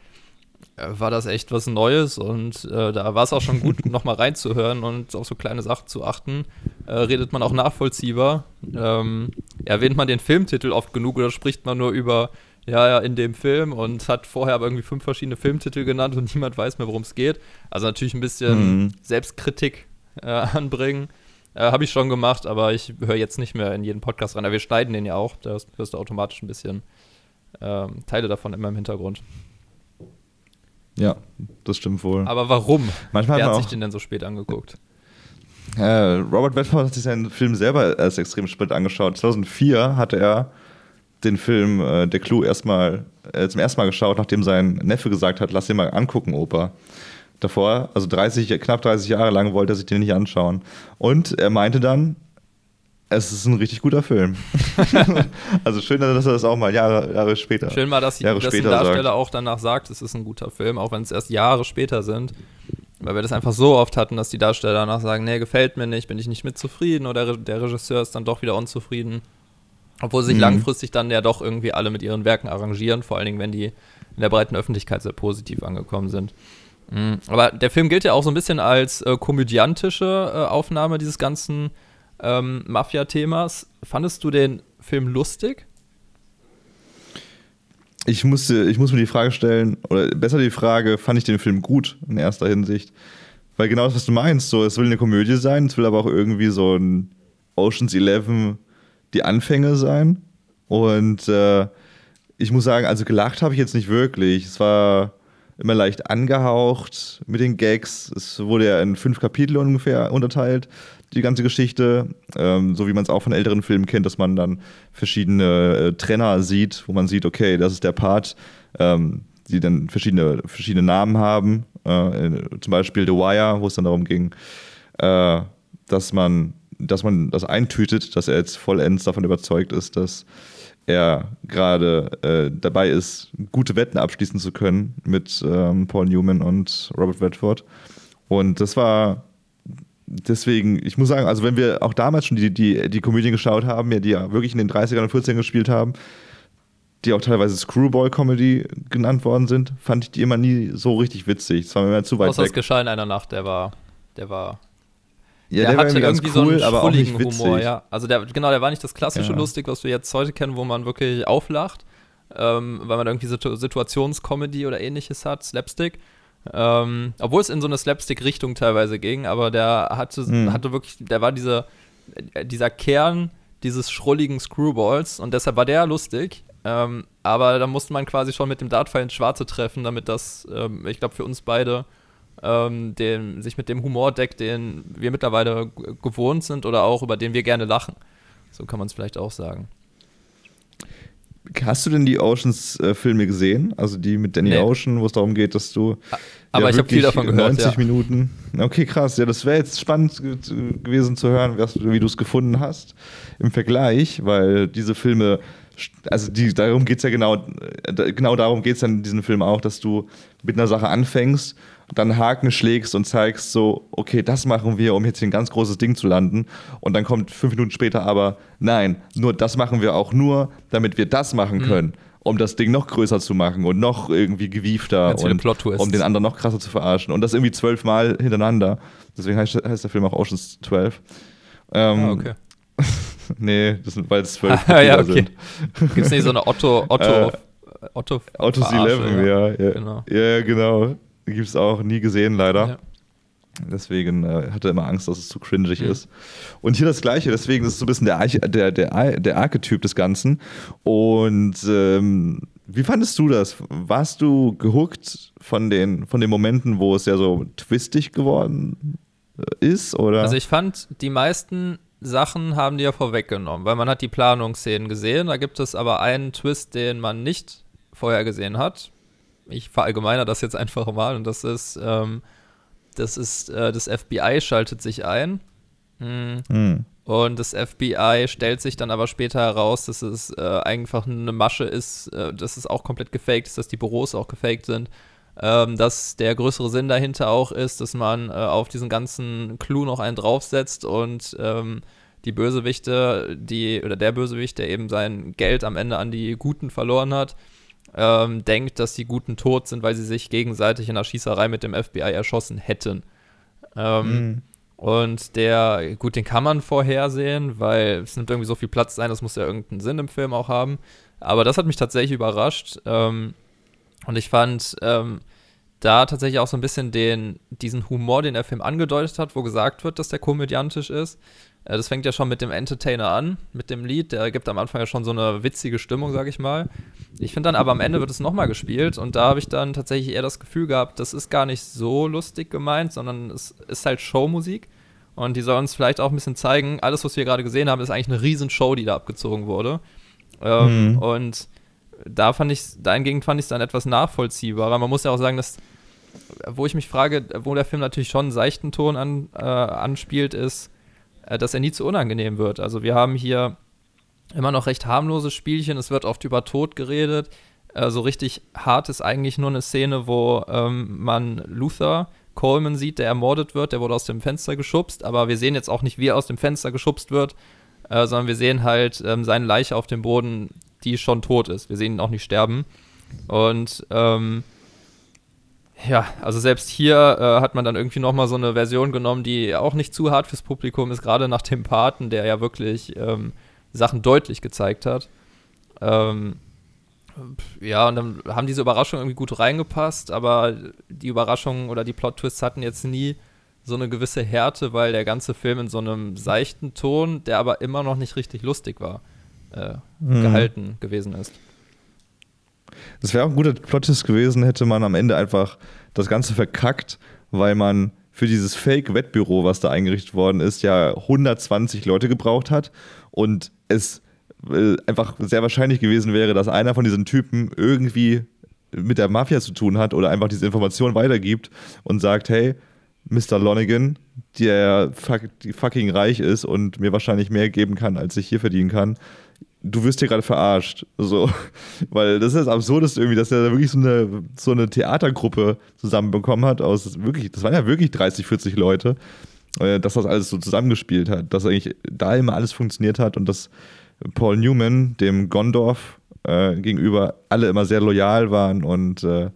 war das echt was Neues und äh, da war es auch schon gut, nochmal reinzuhören und auf so kleine Sachen zu achten. Äh, redet man auch nachvollziehbar. Ähm, erwähnt man den Filmtitel oft genug oder spricht man nur über ja, ja, in dem Film und hat vorher aber irgendwie fünf verschiedene Filmtitel genannt und niemand weiß mehr, worum es geht. Also natürlich ein bisschen mhm. Selbstkritik äh, anbringen. Äh, Habe ich schon gemacht, aber ich höre jetzt nicht mehr in jeden Podcast rein. Aber wir schneiden den ja auch. Da hörst du automatisch ein bisschen ähm, Teile davon immer im Hintergrund. Ja, das stimmt wohl. Aber warum? Manchmal Wer hat sich den denn so spät angeguckt? Äh, Robert Redford hat sich seinen Film selber als extrem spät angeschaut. 2004 hatte er den Film äh, Der Clou erstmal äh, zum ersten Mal geschaut, nachdem sein Neffe gesagt hat, lass den mal angucken, Opa. Davor, also 30, knapp 30 Jahre lang, wollte er sich den nicht anschauen. Und er meinte dann, es ist ein richtig guter Film. also schön, dass er das auch mal Jahre, Jahre später. Schön mal, dass, Jahre dass ein später Darsteller sagt. auch danach sagt, es ist ein guter Film, auch wenn es erst Jahre später sind. Weil wir das einfach so oft hatten, dass die Darsteller danach sagen, nee, gefällt mir nicht, bin ich nicht mit zufrieden oder der Regisseur ist dann doch wieder unzufrieden. Obwohl sich Mhm. langfristig dann ja doch irgendwie alle mit ihren Werken arrangieren, vor allen Dingen, wenn die in der breiten Öffentlichkeit sehr positiv angekommen sind. Mhm. Aber der Film gilt ja auch so ein bisschen als äh, komödiantische äh, Aufnahme dieses ganzen ähm, Mafia-Themas. Fandest du den Film lustig? Ich musste, ich muss mir die Frage stellen, oder besser die Frage, fand ich den Film gut in erster Hinsicht? Weil genau das, was du meinst, so, es will eine Komödie sein, es will aber auch irgendwie so ein Oceans 11 die Anfänge sein. Und äh, ich muss sagen, also gelacht habe ich jetzt nicht wirklich. Es war immer leicht angehaucht mit den Gags. Es wurde ja in fünf Kapitel ungefähr unterteilt, die ganze Geschichte. Ähm, so wie man es auch von älteren Filmen kennt, dass man dann verschiedene äh, Trenner sieht, wo man sieht, okay, das ist der Part, ähm, die dann verschiedene, verschiedene Namen haben. Äh, zum Beispiel The Wire, wo es dann darum ging, äh, dass man dass man das eintütet, dass er jetzt vollends davon überzeugt ist, dass er gerade äh, dabei ist, gute Wetten abschließen zu können mit ähm, Paul Newman und Robert Redford. Und das war deswegen, ich muss sagen, also wenn wir auch damals schon die, die, die Komödien geschaut haben, ja, die ja wirklich in den 30ern und 40ern gespielt haben, die auch teilweise Screwball-Comedy genannt worden sind, fand ich die immer nie so richtig witzig. Es war mir immer zu weit Außer es weg. geschah in einer Nacht, der war, der war Ja, der, war hatte irgendwie so einen aber auch nicht witzig. Humor, ja. Also der, genau, der war nicht das klassische Ja. Lustig, was wir jetzt heute kennen, wo man wirklich auflacht, ähm, weil man irgendwie Situ Situationscomedy oder ähnliches hat, Slapstick. Ähm, obwohl es in so eine Slapstick-Richtung teilweise ging, aber der hatte, Mhm. hatte wirklich, der war diese, äh, dieser Kern dieses schrulligen Screwballs und deshalb war der lustig. Ähm, aber da musste man quasi schon mit dem Dartpfeil ins Schwarze treffen, damit das, ähm, ich glaube, für uns beide ähm, den, sich mit dem Humor deckt, den wir mittlerweile gewohnt sind oder auch über den wir gerne lachen. So kann man es vielleicht auch sagen. Hast du denn die Oceans-Filme gesehen? Also die mit Danny Nee. Ocean, wo es darum geht, dass du. aber ich hab viel davon gehört, 90 ja. Minuten. Okay, krass. Ja, das wäre jetzt spannend ge- gewesen zu hören, wie du es gefunden hast im Vergleich, weil diese Filme. Also die, darum geht es ja genau, äh, genau darum geht es in diesem Film auch, dass du mit einer Sache anfängst, dann Haken schlägst und zeigst so, okay, das machen wir, um jetzt hier ein ganz großes Ding zu landen. Und dann kommt fünf Minuten später aber, nein, nur das machen wir auch nur, damit wir das machen Mhm. können, um das Ding noch größer zu machen und noch irgendwie gewiefter und um den anderen noch krasser zu verarschen. Und das irgendwie zwölfmal hintereinander. Deswegen heißt, heißt der Film auch Oceans 12. Ähm, Ah, okay. Nee, das sind, weil es zwölf ja, okay. sind. Gibt es nicht so eine Otto, Otto, Äh, Otto, Autos Verarsche, 11, ja. Ja, Genau. ja genau. Gibt es auch nie gesehen, leider. Ja. Deswegen äh, hatte er immer Angst, dass es zu cringig Mhm. ist. Und hier das Gleiche, deswegen ist es so ein bisschen der, Arch der, der, der Archetyp des Ganzen. Und ähm, wie fandest du das? Warst du gehuckt von den, von den Momenten, wo es ja so twistig geworden äh, ist? Oder? Also ich fand, die meisten Sachen haben die ja vorweggenommen, weil man hat die Planungsszenen gesehen, da gibt es aber einen Twist, den man nicht vorher gesehen hat. Ich verallgemeiner das jetzt einfach mal und das ist, ähm, das ist, äh, das FBI schaltet sich ein. Hm. Hm. Und das FBI stellt sich dann aber später heraus, dass es äh, einfach eine Masche ist, äh, dass es auch komplett gefaked ist, dass die Büros auch gefaked sind. Ähm, dass der größere Sinn dahinter auch ist, dass man äh, auf diesen ganzen Clou noch einen draufsetzt und ähm, die Bösewichte, die, oder der Bösewicht, der eben sein Geld am Ende an die Guten verloren hat, ähm, denkt, dass die Guten tot sind, weil sie sich gegenseitig in der Schießerei mit dem FBI erschossen hätten. Ähm, Hm. und der, gut, den kann man vorhersehen, weil es nimmt irgendwie so viel Platz ein, das muss ja irgendeinen Sinn im Film auch haben. Aber das hat mich tatsächlich überrascht. Ähm, und ich fand ähm, da tatsächlich auch so ein bisschen den, diesen Humor, den der Film angedeutet hat, wo gesagt wird, dass der komödiantisch ist. Äh, das fängt ja schon mit dem Entertainer an, mit dem Lied. Der gibt am Anfang ja schon so eine witzige Stimmung, sag ich mal. Ich finde dann aber am Ende wird es nochmal gespielt und da habe ich dann tatsächlich eher das Gefühl gehabt, das ist gar nicht so lustig gemeint, sondern es ist halt Showmusik. Und die soll uns vielleicht auch ein bisschen zeigen, alles, was wir gerade gesehen haben, ist eigentlich eine Riesenshow, die da abgezogen wurde. Ähm, Mhm. Und da fand ich, dahingegen fand ich es dann etwas nachvollziehbarer. Man muss ja auch sagen, dass, wo ich mich frage, wo der Film natürlich schon einen seichten Ton an, äh, anspielt, ist, dass er nie zu unangenehm wird. Also wir haben hier immer noch recht harmlose Spielchen, es wird oft über Tod geredet. Äh, so richtig hart ist eigentlich nur eine Szene, wo ähm, man Luther Coleman sieht, der ermordet wird, der wurde aus dem Fenster geschubst, aber wir sehen jetzt auch nicht, wie er aus dem Fenster geschubst wird, äh, sondern wir sehen halt ähm, seine Leiche auf dem Boden, die schon tot ist. Wir sehen ihn auch nicht sterben. Und ähm, ja, also selbst hier äh, hat man dann irgendwie nochmal so eine Version genommen, die auch nicht zu hart fürs Publikum ist, gerade nach dem Paten, der ja wirklich ähm, Sachen deutlich gezeigt hat. Ähm, ja, und dann haben diese Überraschungen irgendwie gut reingepasst, aber die Überraschungen oder die Plot-Twists hatten jetzt nie so eine gewisse Härte, weil der ganze Film in so einem seichten Ton, der aber immer noch nicht richtig lustig war, äh, Mhm. gehalten gewesen ist. Das wäre auch ein guter Plot-Twist gewesen, hätte man am Ende einfach das Ganze verkackt, weil man für dieses Fake-Wettbüro, was da eingerichtet worden ist, ja 120 Leute gebraucht hat und es äh, einfach sehr wahrscheinlich gewesen wäre, dass einer von diesen Typen irgendwie mit der Mafia zu tun hat oder einfach diese Information weitergibt und sagt, hey, Mr. Lonigan, der fucking reich ist und mir wahrscheinlich mehr geben kann, als ich hier verdienen kann, du wirst hier gerade verarscht. So. Weil das ist das Absurdeste irgendwie, dass er da wirklich so eine, so eine Theatergruppe zusammenbekommen hat aus wirklich, das waren ja wirklich 30, 40 Leute, äh, dass das alles so zusammengespielt hat, dass eigentlich da immer alles funktioniert hat und dass Paul Newman, dem Gondorf äh, gegenüber, alle immer sehr loyal waren und äh,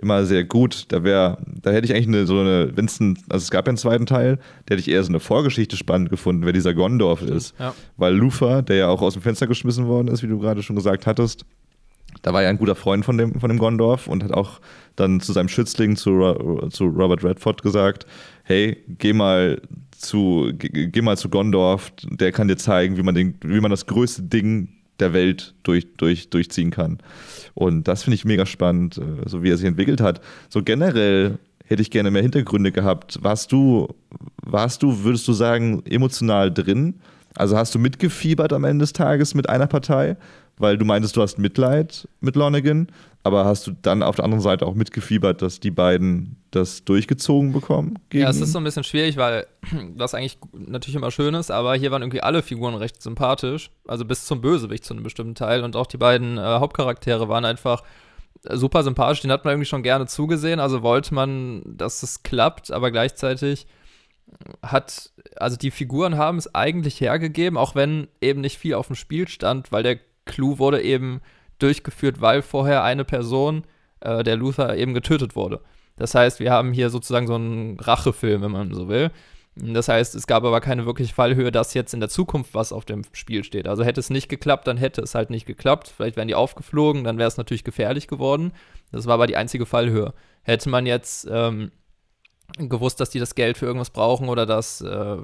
immer sehr gut. Da wäre, da hätte ich eigentlich eine, so eine, wenn es ein, also es gab ja einen zweiten Teil, da hätte ich eher so eine Vorgeschichte spannend gefunden, wer dieser Gondorf ist. Ja. Weil Lufa, der ja auch aus dem Fenster geschmissen worden ist, wie du gerade schon gesagt hattest, da war ja ein guter Freund von dem, von dem Gondorf und hat auch dann zu seinem Schützling, zu, zu Robert Redford gesagt, hey, geh mal zu, geh, geh mal zu Gondorf, der kann dir zeigen, wie man, den, wie man das größte Ding der Welt durch, durch, durchziehen kann. Und das finde ich mega spannend, äh, so wie er sich entwickelt hat. So generell hätte ich gerne mehr Hintergründe gehabt. Warst du, warst du, würdest du sagen, emotional drin? Also hast du mitgefiebert am Ende des Tages mit einer Partei, weil du meintest, du hast Mitleid mit Lonergan, aber hast du dann auf der anderen Seite auch mitgefiebert, dass die beiden das durchgezogen bekommen? Ja, es ist so ein bisschen schwierig, weil das eigentlich natürlich immer schön ist, aber hier waren irgendwie alle Figuren recht sympathisch. Also bis zum Bösewicht zu einem bestimmten Teil. Und auch die beiden äh, Hauptcharaktere waren einfach super sympathisch. Den hat man irgendwie schon gerne zugesehen. Also wollte man, dass es klappt, aber gleichzeitig hat, also die Figuren haben es eigentlich hergegeben, auch wenn eben nicht viel auf dem Spiel stand, weil der Clou wurde eben durchgeführt, weil vorher eine Person, äh, der Luther, eben getötet wurde. Das heißt, wir haben hier sozusagen so einen Rachefilm, wenn man so will. Das heißt, es gab aber keine wirkliche Fallhöhe, dass jetzt in der Zukunft was auf dem Spiel steht. Also hätte es nicht geklappt, dann hätte es halt nicht geklappt. Vielleicht wären die aufgeflogen, dann wäre es natürlich gefährlich geworden. Das war aber die einzige Fallhöhe. Hätte man jetzt ähm, gewusst, dass die das Geld für irgendwas brauchen oder dass, äh,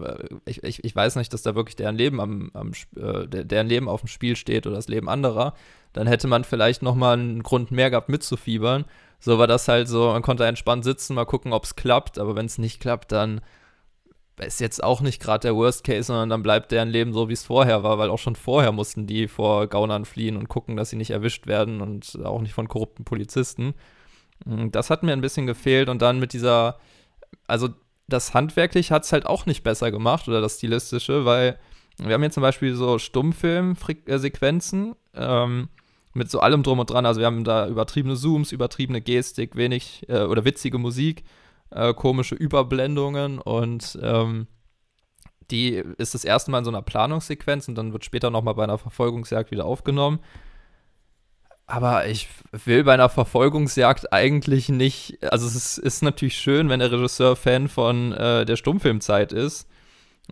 ich, ich, ich weiß nicht, dass da wirklich deren Leben, am, am, äh, der- deren Leben auf dem Spiel steht oder das Leben anderer, dann hätte man vielleicht nochmal einen Grund mehr gehabt mitzufiebern. So war das halt so, man konnte entspannt sitzen, mal gucken, ob es klappt, aber wenn es nicht klappt, dann ist jetzt auch nicht gerade der Worst Case, sondern dann bleibt deren Leben so, wie es vorher war, weil auch schon vorher mussten die vor Gaunern fliehen und gucken, dass sie nicht erwischt werden und auch nicht von korrupten Polizisten. Mm, Das hat mir ein bisschen gefehlt und dann mit dieser, also das handwerklich hat es halt auch nicht besser gemacht oder das stilistische, weil wir haben hier zum Beispiel so Stummfilm-Sequenzen ähm, mit so allem drum und dran. Also wir haben da übertriebene Zooms, übertriebene Gestik, wenig äh, oder witzige Musik, äh, komische Überblendungen und ähm, die ist das erste Mal in so einer Planungssequenz und dann wird später nochmal bei einer Verfolgungsjagd wieder aufgenommen. Aber ich will bei einer Verfolgungsjagd eigentlich nicht. Also, es ist, ist natürlich schön, wenn der Regisseur Fan von äh, der Stummfilmzeit ist,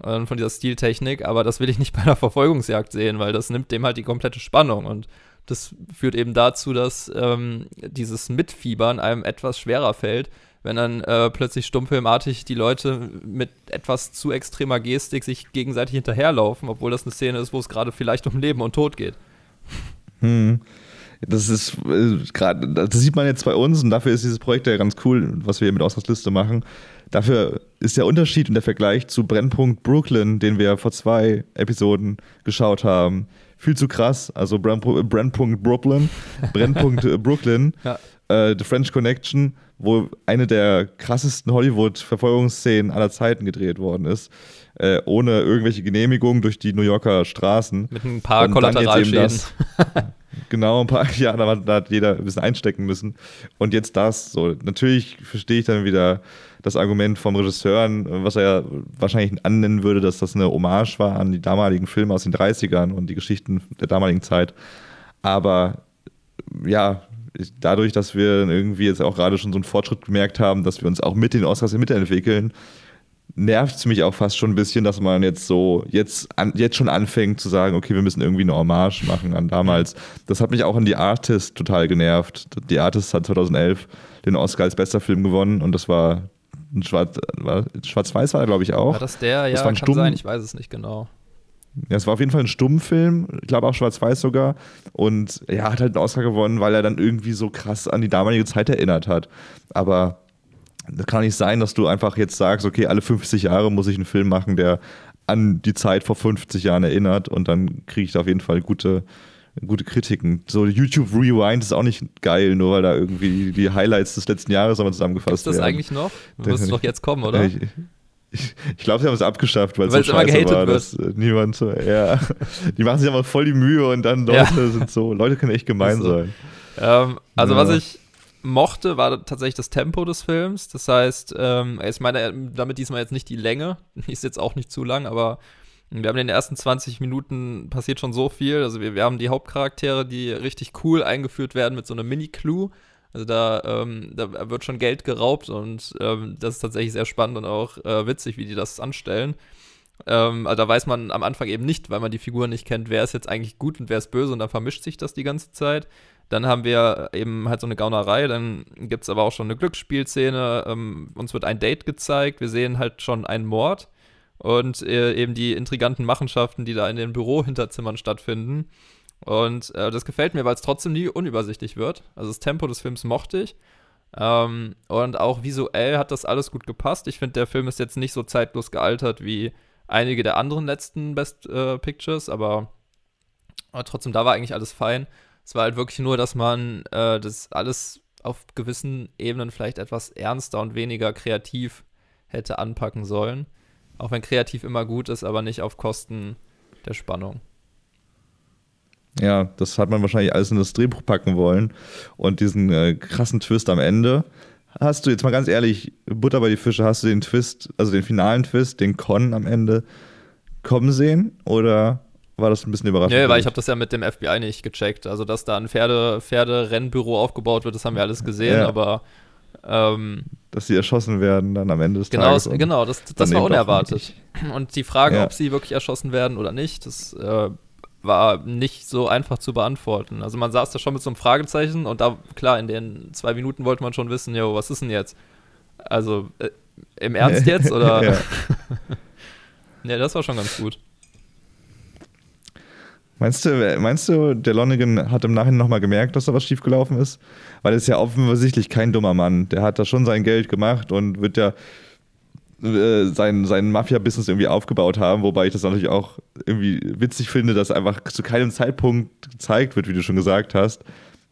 äh, von dieser Stiltechnik, aber das will ich nicht bei einer Verfolgungsjagd sehen, weil das nimmt dem halt die komplette Spannung und das führt eben dazu, dass ähm, dieses Mitfiebern einem etwas schwerer fällt, wenn dann äh, plötzlich stummfilmartig die Leute mit etwas zu extremer Gestik sich gegenseitig hinterherlaufen, obwohl das eine Szene ist, wo es gerade vielleicht um Leben und Tod geht. Hm. Das ist äh, gerade, das sieht man jetzt bei uns und dafür ist dieses Projekt ja ganz cool, was wir hier mit Oscarsliste machen. Dafür ist der Unterschied und der Vergleich zu Brennpunkt Brooklyn, den wir vor zwei Episoden geschaut haben, viel zu krass. Also Brennpunkt, Brennpunkt Brooklyn, Brennpunkt äh, Brooklyn, Ja. äh, The French Connection, wo eine der krassesten Hollywood-Verfolgungsszenen aller Zeiten gedreht worden ist, äh, ohne irgendwelche Genehmigungen durch die New Yorker Straßen. Mit ein paar Kollateralschäden. Genau, ein paar, ja, da, hat- jeder ein bisschen einstecken müssen. Und jetzt das, so. Natürlich verstehe ich dann wieder das Argument vom Regisseur, was er ja wahrscheinlich annennen würde, dass das eine Hommage war an die damaligen Filme aus den 30ern und die Geschichten der damaligen Zeit. Aber ja, dadurch, dass wir irgendwie jetzt auch gerade schon so einen Fortschritt gemerkt haben, dass wir uns auch mit den Oscars mitentwickeln, nervt es mich auch fast schon ein bisschen, dass man jetzt so jetzt, an, jetzt schon anfängt zu sagen, okay, wir müssen irgendwie eine Hommage machen an damals. Das hat mich auch an The Artist total genervt. The Artist hat 2011 den Oscar als bester Film gewonnen und das war ein Schwarz, war, Schwarz-Weiß war er, glaube ich, auch. War das der? Das Ja, war ein kann Stumm- sein, ich weiß es nicht genau. Ja, es war auf jeden Fall ein Stummfilm, ich glaube auch schwarz-weiß sogar. Und ja, hat halt einen Oscar gewonnen, weil er dann irgendwie so krass an die damalige Zeit erinnert hat. Aber das kann nicht sein, dass du einfach jetzt sagst, okay, alle 50 Jahre muss ich einen Film machen, der an die Zeit vor 50 Jahren erinnert und dann kriege ich da auf jeden Fall gute, gute Kritiken. So YouTube Rewind ist auch nicht geil, nur weil da irgendwie die Highlights des letzten Jahres nochmal zusammengefasst Ist das werden. eigentlich noch? Müsste doch jetzt kommen, oder? Ich, ich, ich glaube, sie haben es abgeschafft, weil es so es immer scheiße gehatet war, wird. dass äh, niemand so, ja, die machen sich aber voll die Mühe und dann Leute Ja. sind so, Leute können echt gemein Ist so. sein. Ähm, also Ja. was ich mochte, war tatsächlich das Tempo des Films. Das heißt, ähm, ich meine damit diesmal jetzt nicht die Länge, die ist jetzt auch nicht zu lang, aber wir haben in den ersten 20 Minuten passiert schon so viel. Also wir, wir haben die Hauptcharaktere, die richtig cool eingeführt werden mit so einem Mini-Clue. Also da, ähm, da wird schon Geld geraubt und ähm, das ist tatsächlich sehr spannend und auch äh, witzig, wie die das anstellen. Ähm, also da weiß man am Anfang eben nicht, weil man die Figuren nicht kennt, wer ist jetzt eigentlich gut und wer ist böse und dann vermischt sich das die ganze Zeit. Dann haben wir eben halt so eine Gaunerei, dann gibt es aber auch schon eine Glücksspielszene, ähm, uns wird ein Date gezeigt, wir sehen halt schon einen Mord und äh, eben die intriganten Machenschaften, die da in den Bürohinterzimmern stattfinden. Und äh, das gefällt mir, weil es trotzdem nie unübersichtlich wird. Also das Tempo des Films mochte ich. Ähm, und auch visuell hat das alles gut gepasst. Ich finde, der Film ist jetzt nicht so zeitlos gealtert wie einige der anderen letzten Best äh, Pictures, aber, aber trotzdem, da war eigentlich alles fein. Es war halt wirklich nur, dass man äh, das alles auf gewissen Ebenen vielleicht etwas ernster und weniger kreativ hätte anpacken sollen. Auch wenn kreativ immer gut ist, aber nicht auf Kosten der Spannung. Ja, das hat man wahrscheinlich alles in das Drehbuch packen wollen. Und diesen äh, krassen Twist am Ende. Hast du jetzt mal ganz ehrlich, Butter bei die Fische, hast du den Twist, also den finalen Twist, den Con am Ende kommen sehen? Oder war das ein bisschen überraschend? Nee, weil ich habe das ja mit dem FBI nicht gecheckt. Also, dass da ein Pferde, Pferderennbüro aufgebaut wird, das haben wir alles gesehen, Ja. aber ähm, Dass sie erschossen werden dann am Ende des genau, Tages. genau, das, das war unerwartet. Und die Frage, Ja. ob sie wirklich erschossen werden oder nicht, das äh, war nicht so einfach zu beantworten. Also man saß da schon mit so einem Fragezeichen und da, klar, in den zwei Minuten wollte man schon wissen, jo, was ist denn jetzt? Also, äh, im Ernst jetzt? Oder? Ja. ja, das war schon ganz gut. Meinst du, meinst du, der Lonergan hat im Nachhinein nochmal gemerkt, dass da was schiefgelaufen ist? Weil er ist ja offensichtlich kein dummer Mann. Der hat da schon sein Geld gemacht und wird ja äh, sein, sein Mafia-Business irgendwie aufgebaut haben, wobei ich das natürlich auch irgendwie witzig finde, dass einfach zu keinem Zeitpunkt gezeigt wird, wie du schon gesagt hast,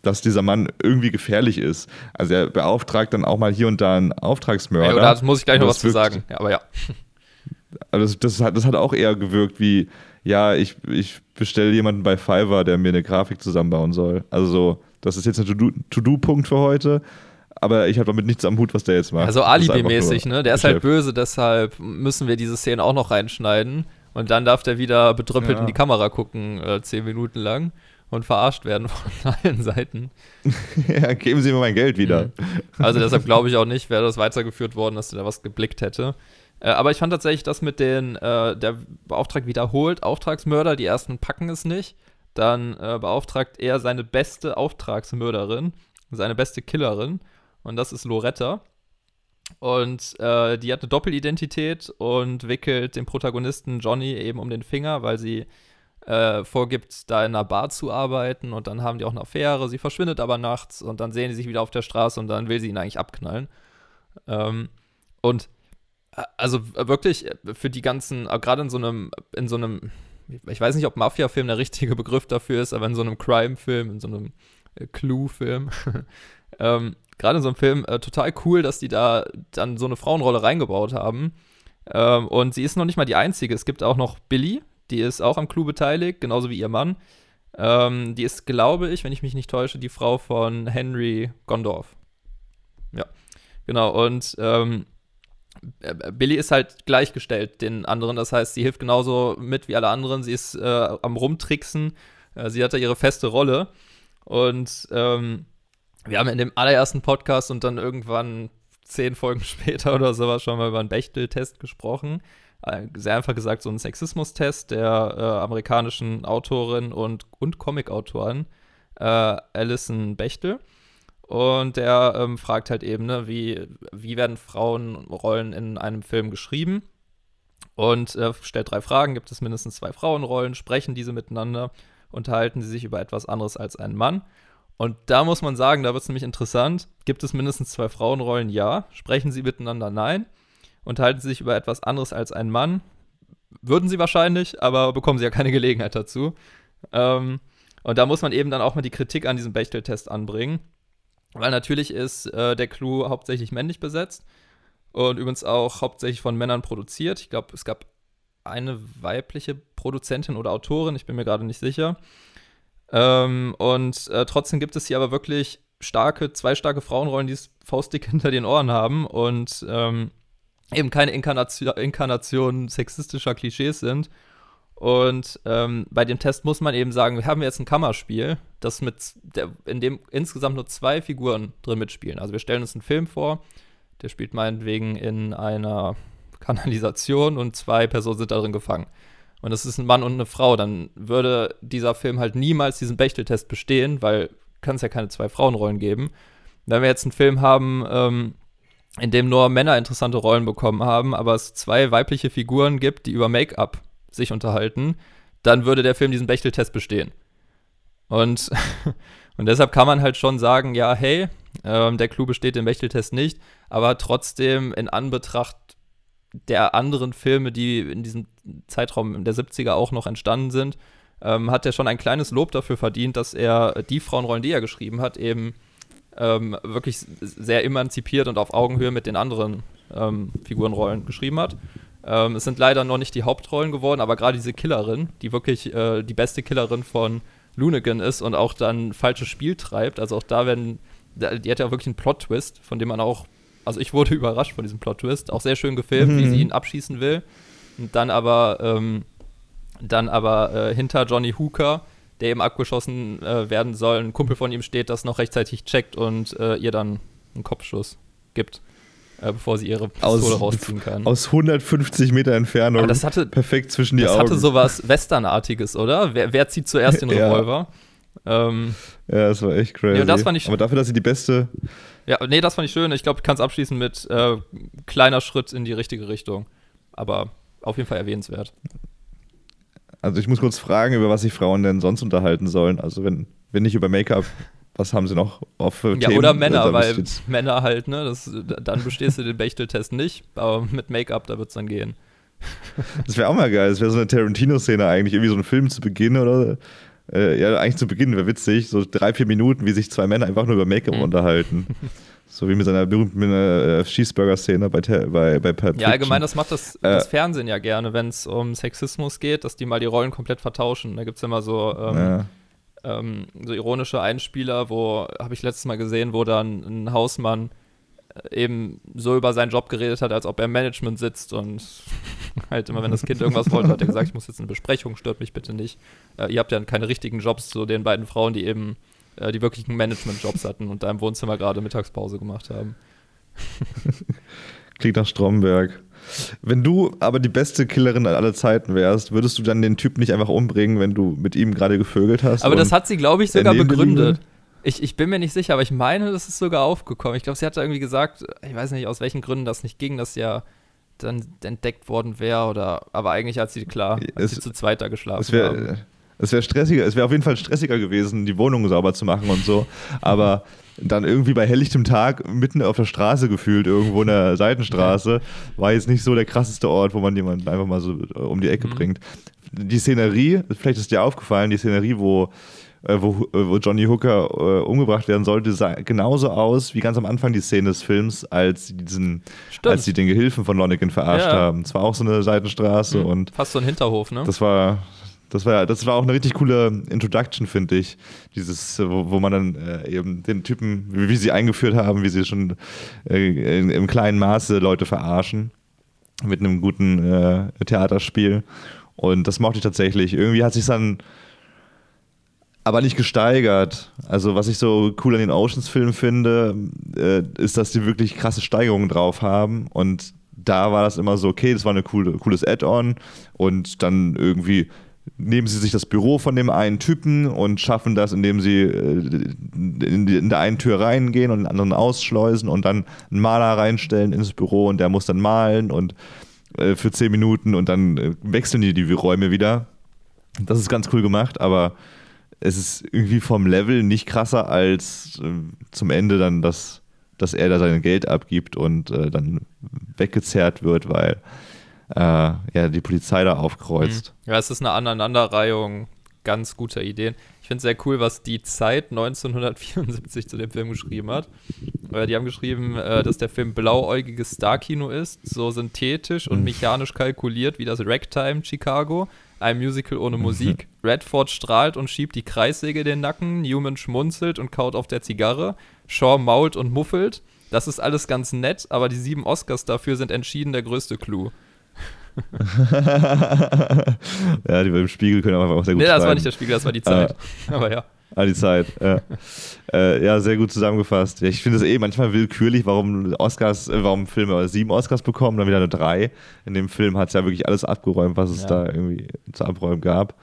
dass dieser Mann irgendwie gefährlich ist. Also er beauftragt dann auch mal hier und da einen Auftragsmörder. Ja, da muss ich gleich noch was es zu sagen. Ja, aber ja. also das, das, hat, das hat auch eher gewirkt wie, ja, ich, ich bestelle jemanden bei Fiverr, der mir eine Grafik zusammenbauen soll. Also so, das ist jetzt ein To-Do- To-Do-Punkt für heute, aber ich habe damit nichts am Hut, was der jetzt macht. Also Alibi-mäßig, ne? Der ist halt böse, deshalb müssen wir diese Szene auch noch reinschneiden. Und dann darf der wieder bedröppelt Ja. in die Kamera gucken, äh, zehn Minuten lang und verarscht werden von allen Seiten. ja, geben Sie mir mein Geld wieder. Mhm. Also deshalb glaube ich auch nicht, wäre das weitergeführt worden, dass der da was geblickt hätte. Äh, aber ich fand tatsächlich, dass mit den, äh, der Beauftrag wiederholt, Auftragsmörder, die ersten packen es nicht. Dann äh, beauftragt er seine beste Auftragsmörderin, seine beste Killerin. Und das ist Loretta. Und äh, die hat eine Doppelidentität und wickelt den Protagonisten Johnny eben um den Finger, weil sie äh, vorgibt, da in einer Bar zu arbeiten und dann haben die auch eine Affäre. Sie verschwindet aber nachts und dann sehen sie sich wieder auf der Straße und dann will sie ihn eigentlich abknallen. Ähm, und also wirklich für die ganzen, äh, gerade in so einem, in so einem, ich weiß nicht, ob Mafia-Film der richtige Begriff dafür ist, aber in so einem Crime-Film, in so einem äh, Clue-Film, ähm, gerade in so einem Film äh, total cool, dass die da dann so eine Frauenrolle reingebaut haben. Ähm, und sie ist noch nicht mal die einzige. Es gibt auch noch Billy, die ist auch am Clou beteiligt, genauso wie ihr Mann. Ähm, die ist, glaube ich, wenn ich mich nicht täusche, die Frau von Henry Gondorf. Ja, genau. Und ähm, Billy ist halt gleichgestellt den anderen. Das heißt, sie hilft genauso mit wie alle anderen. Sie ist äh, am Rumtricksen. Äh, sie hat da ihre feste Rolle. Und ähm, wir haben in dem allerersten Podcast und dann irgendwann zehn Folgen später oder sowas schon mal über einen Bechtel-Test gesprochen. Äh, sehr einfach gesagt, so ein Sexismus-Test der äh, amerikanischen Autorin und, und Comic-Autorin äh, Alison Bechtel. Und der ähm, fragt halt eben, ne, wie, wie werden Frauenrollen in einem Film geschrieben? Und äh, stellt drei Fragen: Gibt es mindestens zwei Frauenrollen? Sprechen diese miteinander? Unterhalten sie sich über etwas anderes als ein Mann? Und da muss man sagen, da wird es nämlich interessant. Gibt es mindestens zwei Frauenrollen? Ja. Sprechen sie miteinander? Nein. Unterhalten sie sich über etwas anderes als ein Mann? Würden sie wahrscheinlich, aber bekommen sie ja keine Gelegenheit dazu. Ähm, und da muss man eben dann auch mal die Kritik an diesem Bechtel-Test anbringen. Weil natürlich ist äh, der Clou hauptsächlich männlich besetzt und übrigens auch hauptsächlich von Männern produziert. Ich glaube, es gab eine weibliche Produzentin oder Autorin, ich bin mir gerade nicht sicher. Ähm, und äh, trotzdem gibt es hier aber wirklich starke, zwei starke Frauenrollen, die es faustdick hinter den Ohren haben und ähm, eben keine Inkarnation, Inkarnation sexistischer Klischees sind. Und ähm, bei dem Test muss man eben sagen, wir haben jetzt ein Kammerspiel, das mit der, in dem insgesamt nur zwei Figuren drin mitspielen. Also wir stellen uns einen Film vor, der spielt meinetwegen in einer Kanalisation und zwei Personen sind darin gefangen und es ist ein Mann und eine Frau, dann würde dieser Film halt niemals diesen Bechteltest bestehen, weil kann es ja keine zwei Frauenrollen geben. Wenn wir jetzt einen Film haben, ähm, in dem nur Männer interessante Rollen bekommen haben, aber es zwei weibliche Figuren gibt, die über Make-up sich unterhalten, dann würde der Film diesen Bechteltest bestehen. Und, und deshalb kann man halt schon sagen, ja, hey, ähm, der Clou besteht im Bechteltest nicht, aber trotzdem in Anbetracht der anderen Filme, die in diesem Zeitraum der 70er auch noch entstanden sind, ähm, hat er schon ein kleines Lob dafür verdient, dass er die Frauenrollen, die er geschrieben hat, eben ähm, wirklich sehr emanzipiert und auf Augenhöhe mit den anderen ähm, Figurenrollen geschrieben hat. Ähm, es sind leider noch nicht die Hauptrollen geworden, aber gerade diese Killerin, die wirklich äh, die beste Killerin von Lunigan ist und auch dann falsches Spiel treibt, also auch da werden, die hat ja wirklich einen Plot-Twist, von dem man auch also ich wurde überrascht von diesem Plot-Twist. Auch sehr schön gefilmt, mhm. wie sie ihn abschießen will. Und dann aber, ähm, dann aber äh, hinter Johnny Hooker, der eben abgeschossen äh, werden soll, ein Kumpel von ihm steht, das noch rechtzeitig checkt und äh, ihr dann einen Kopfschuss gibt. Äh, bevor sie ihre Pistole aus, rausziehen kann. Aus 150 Meter Entfernung. Aber das hatte, perfekt zwischen die das Augen. Das hatte sowas Westernartiges, oder? Wer, wer zieht zuerst den Revolver? ja. Ähm, ja, das war echt crazy. Ja, das fand ich Aber dafür, dass sie die beste ja, nee, das fand ich schön. Ich glaube, ich kann es abschließen mit äh, kleiner Schritt in die richtige Richtung. Aber auf jeden Fall erwähnenswert. Also ich muss kurz fragen, über was sich Frauen denn sonst unterhalten sollen. Also wenn, wenn nicht über Make-up, was haben sie noch auf für ja, Themen? oder Männer, weil Männer halt, ne, das, dann bestehst du den Bechtel-Test nicht, aber mit Make-up, da wird es dann gehen. Das wäre auch mal geil. Das wäre so eine Tarantino-Szene eigentlich, irgendwie so ein Film zu Beginn oder äh, ja, eigentlich zu Beginn wäre witzig, so drei, vier Minuten, wie sich zwei Männer einfach nur über Make-up mhm. unterhalten. So wie mit seiner berühmten äh, Cheeseburger-Szene bei, bei, bei Ja, allgemein, das macht das, äh, das Fernsehen ja gerne, wenn es um Sexismus geht, dass die mal die Rollen komplett vertauschen. Da gibt es immer so, ähm, ja. Ähm, so ironische Einspieler, wo, habe ich letztes Mal gesehen, wo dann ein Hausmann eben so über seinen Job geredet hat, als ob er im Management sitzt und halt immer, wenn das Kind irgendwas wollte, hat er gesagt, ich muss jetzt eine Besprechung, stört mich bitte nicht. Äh, ihr habt ja keine richtigen Jobs, so den beiden Frauen, die eben äh, die wirklichen Management-Jobs hatten und da im Wohnzimmer gerade Mittagspause gemacht haben. Klingt nach Stromberg. Wenn du aber die beste Killerin aller Zeiten wärst, würdest du dann den Typ nicht einfach umbringen, wenn du mit ihm gerade gevögelt hast? Aber das hat sie, glaube ich, sogar begründet. Ich, ich bin mir nicht sicher, aber ich meine, das ist sogar aufgekommen. Ich glaube, sie hat da irgendwie gesagt, ich weiß nicht, aus welchen Gründen das nicht ging, dass ja dann entdeckt worden wäre oder aber eigentlich hat sie klar, als Es- sie zu zweit da geschlafen Es haben. wäre es wär stressiger, es wäre auf jeden Fall stressiger gewesen, die Wohnung sauber zu machen und so. Aber dann irgendwie bei helllichtem Tag mitten auf der Straße gefühlt, irgendwo in der Seitenstraße, war jetzt nicht so der krasseste Ort, wo man jemanden einfach mal so äh, um die Ecke Mhm. bringt. Die Szenerie, vielleicht ist dir aufgefallen, die Szenerie, wo, äh, wo, äh, wo Johnny Hooker äh, umgebracht werden sollte, sah genauso aus wie ganz am Anfang die Szene des Films, als sie diesen, Stimmt. als sie den Gehilfen von Lonergan verarscht Ja. haben. Es war auch so eine Seitenstraße Mhm. und Fast so ein Hinterhof, ne? das war, das war, das war auch eine richtig coole Introduction, finde ich. Dieses, äh, wo, wo man dann äh, eben den Typen, wie, wie sie eingeführt haben, wie sie schon äh, in, im kleinen Maße Leute verarschen. Mit einem guten äh, Theaterspiel. Und das mochte ich tatsächlich. Irgendwie hat sich dann aber nicht gesteigert. Also, was ich so cool an den Oceans-Filmen finde, äh, ist, dass die wirklich krasse Steigerungen drauf haben. Und da war das immer so, okay, das war ein coole, cooles Add-on. Und dann irgendwie nehmen sie sich das Büro von dem einen Typen und schaffen das, indem sie äh, in, der einen Tür reingehen und den anderen ausschleusen und dann einen Maler reinstellen ins Büro und der muss dann malen und äh, für zehn Minuten und dann äh, wechseln die die Räume wieder. Das ist ganz cool gemacht, aber es ist irgendwie vom Level nicht krasser als zum Ende dann, dass, dass er da sein Geld abgibt und dann weggezerrt wird, weil äh, ja, die Polizei da aufkreuzt. Ja, es ist eine Aneinanderreihung ganz guter Ideen. Ich finde es sehr cool, was die Zeit 1974 zu dem Film geschrieben hat. Äh, die haben geschrieben, äh, dass der Film blauäugiges Starkino ist, so synthetisch und mechanisch kalkuliert wie das Ragtime Chicago, ein Musical ohne Musik. Redford strahlt und schiebt die Kreissäge in den Nacken, Newman schmunzelt und kaut auf der Zigarre, Shaw mault und muffelt. Das ist alles ganz nett, aber die sieben Oscars dafür sind entschieden der größte Clou. ja, die beim Spiegel können aber auch sehr gut Nee, das war nicht der Spiegel, das war die Zeit. Aber ja. Ah, die Zeit, ja. äh, ja, sehr gut zusammengefasst. Ja, ich finde es eh manchmal willkürlich, warum Oscars, äh, warum Filme sieben Oscars bekommen, dann wieder nur drei. In dem Film hat es ja wirklich alles abgeräumt, was es Ja. da irgendwie zu abräumen gab.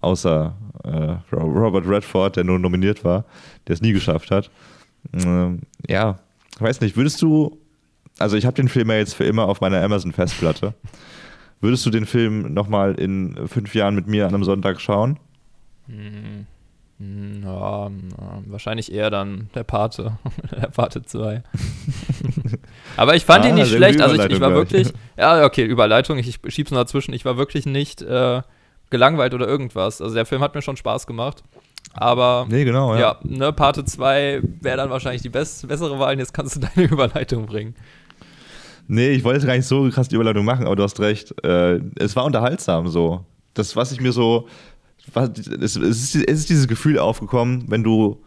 Außer äh, Ro- Robert Redford, der nur nominiert war, der es nie geschafft hat. Ähm, ja, ich weiß nicht, würdest du, also ich habe den Film ja jetzt für immer auf meiner Amazon-Festplatte. Würdest du den Film nochmal in fünf Jahren mit mir an einem Sonntag schauen? Hm, Ja, na, wahrscheinlich eher dann der Pate, der Pate 2. Aber ich fand Ah, ihn nicht schlecht. Also ich, ich war wirklich, ja, okay, Überleitung, ich schieb's nur dazwischen. Ich war wirklich nicht äh, gelangweilt oder irgendwas. Also der Film hat mir schon Spaß gemacht. Aber Nee, genau, ja. ja, ne, Pate 2 wäre dann wahrscheinlich die best, bessere Wahl. Jetzt kannst du deine Überleitung bringen. Nee, ich wollte gar nicht so krass die Überleitung machen, aber du hast recht. Äh, es war unterhaltsam so. Das, was ich mir so. Was, es, es, ist, es ist dieses Gefühl aufgekommen, wenn du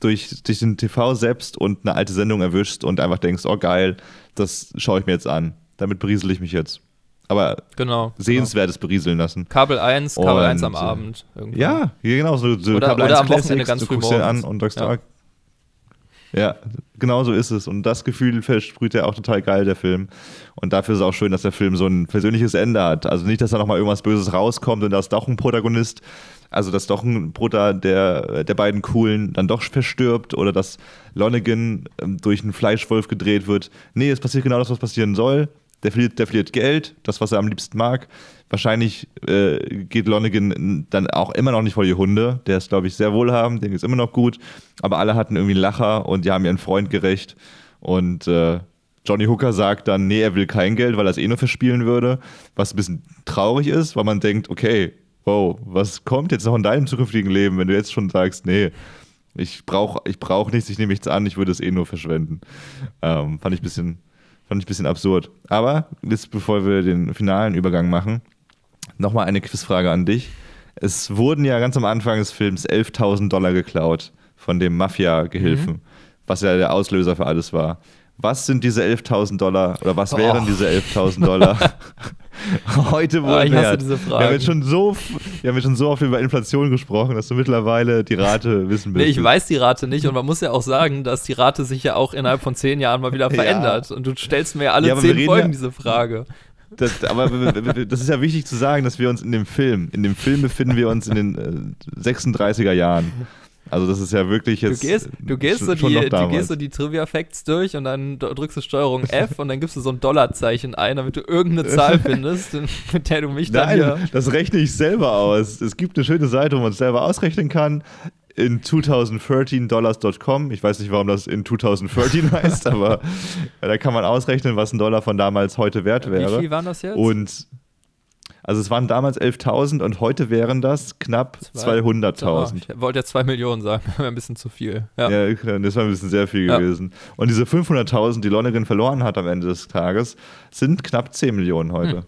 durch, durch den TV selbst und eine alte Sendung erwischst und einfach denkst, oh geil, das schaue ich mir jetzt an. Damit beriesel ich mich jetzt. Aber Genau. sehenswertes berieseln lassen. Kabel 1, Kabel Und, 1 am äh, Abend. irgendwie. Ja, genau. So, so Oder- Kabel oder 1 am Wochenende Classics, ganz du früh guckst den an morgens. und sagst, Ja. ah, ja, genau so ist es. Und das Gefühl versprüht ja auch total geil, der Film. Und dafür ist es auch schön, dass der Film so ein persönliches Ende hat. Also nicht, dass da nochmal irgendwas Böses rauskommt und da ist doch ein Protagonist, also dass doch ein Bruder der, der beiden Coolen dann doch verstirbt oder dass Lonergan ähm, durch einen Fleischwolf gedreht wird. Nee, es passiert genau das, was passieren soll. Der verliert, der verliert Geld, das, was er am liebsten mag. Wahrscheinlich äh, geht Lonergan dann auch immer noch nicht vor die Hunde. Der ist, glaube ich, sehr wohlhabend, dem geht es immer noch gut. Aber alle hatten irgendwie einen Lacher und die haben ihren Freund gerecht. Und äh, Johnny Hooker sagt dann, nee, er will kein Geld, weil er es eh nur verspielen würde. Was ein bisschen traurig ist, weil man denkt, okay, wow, was kommt jetzt noch in deinem zukünftigen Leben, wenn du jetzt schon sagst, nee, ich brauche ich brauch nichts, ich nehme nichts an, ich würde es eh nur verschwenden. Ähm, fand ich ein bisschen, fand ich ein bisschen absurd. Aber jetzt, bevor wir den finalen Übergang machen, nochmal eine Quizfrage an dich. Es wurden ja ganz am Anfang des Films 11.000 Dollar geklaut von dem Mafia-Gehilfen, was ja der Auslöser für alles war. Was sind diese 11.000 Dollar oder was wären Oh. diese 11.000 Dollar heute wohl Ah, ich hasse wert? diese Wir haben, jetzt schon so, wir haben jetzt schon so oft über Inflation gesprochen, dass du mittlerweile die Rate wissen Nee, willst. ich weiß die Rate nicht und man muss ja auch sagen, dass die Rate sich ja auch innerhalb von zehn Jahren mal wieder Ja. verändert. Und du stellst mir alle Ja, wir zehn Folgen ja- diese Frage. Das, aber das ist ja wichtig zu sagen, dass wir uns in dem Film, in dem Film befinden wir uns in den äh, 36er Jahren. Also das ist ja wirklich Du jetzt. gehst, du, gehst so die, du gehst so die Trivia-Facts durch und dann drückst du Steuerung F und dann gibst du so ein Dollarzeichen ein, damit du irgendeine Zahl findest, mit der du mich dann Nein, hier. das rechne ich selber aus. Es gibt eine schöne Seite, wo man es selber ausrechnen kann. In 2013dollars.com. Ich weiß nicht, warum das in 2013 heißt, aber da kann man ausrechnen, was ein Dollar von damals heute wert Wie wäre. viel waren das jetzt? Und also es waren damals 11.000 und heute wären das knapp Zwei- 200.000. Ich wollte jetzt 2 Millionen sagen, wäre ein bisschen zu viel. Ja. Ja, das war ein bisschen sehr viel Ja. gewesen. Und diese 500.000, die Lonergan verloren hat am Ende des Tages, sind knapp 10 Millionen heute.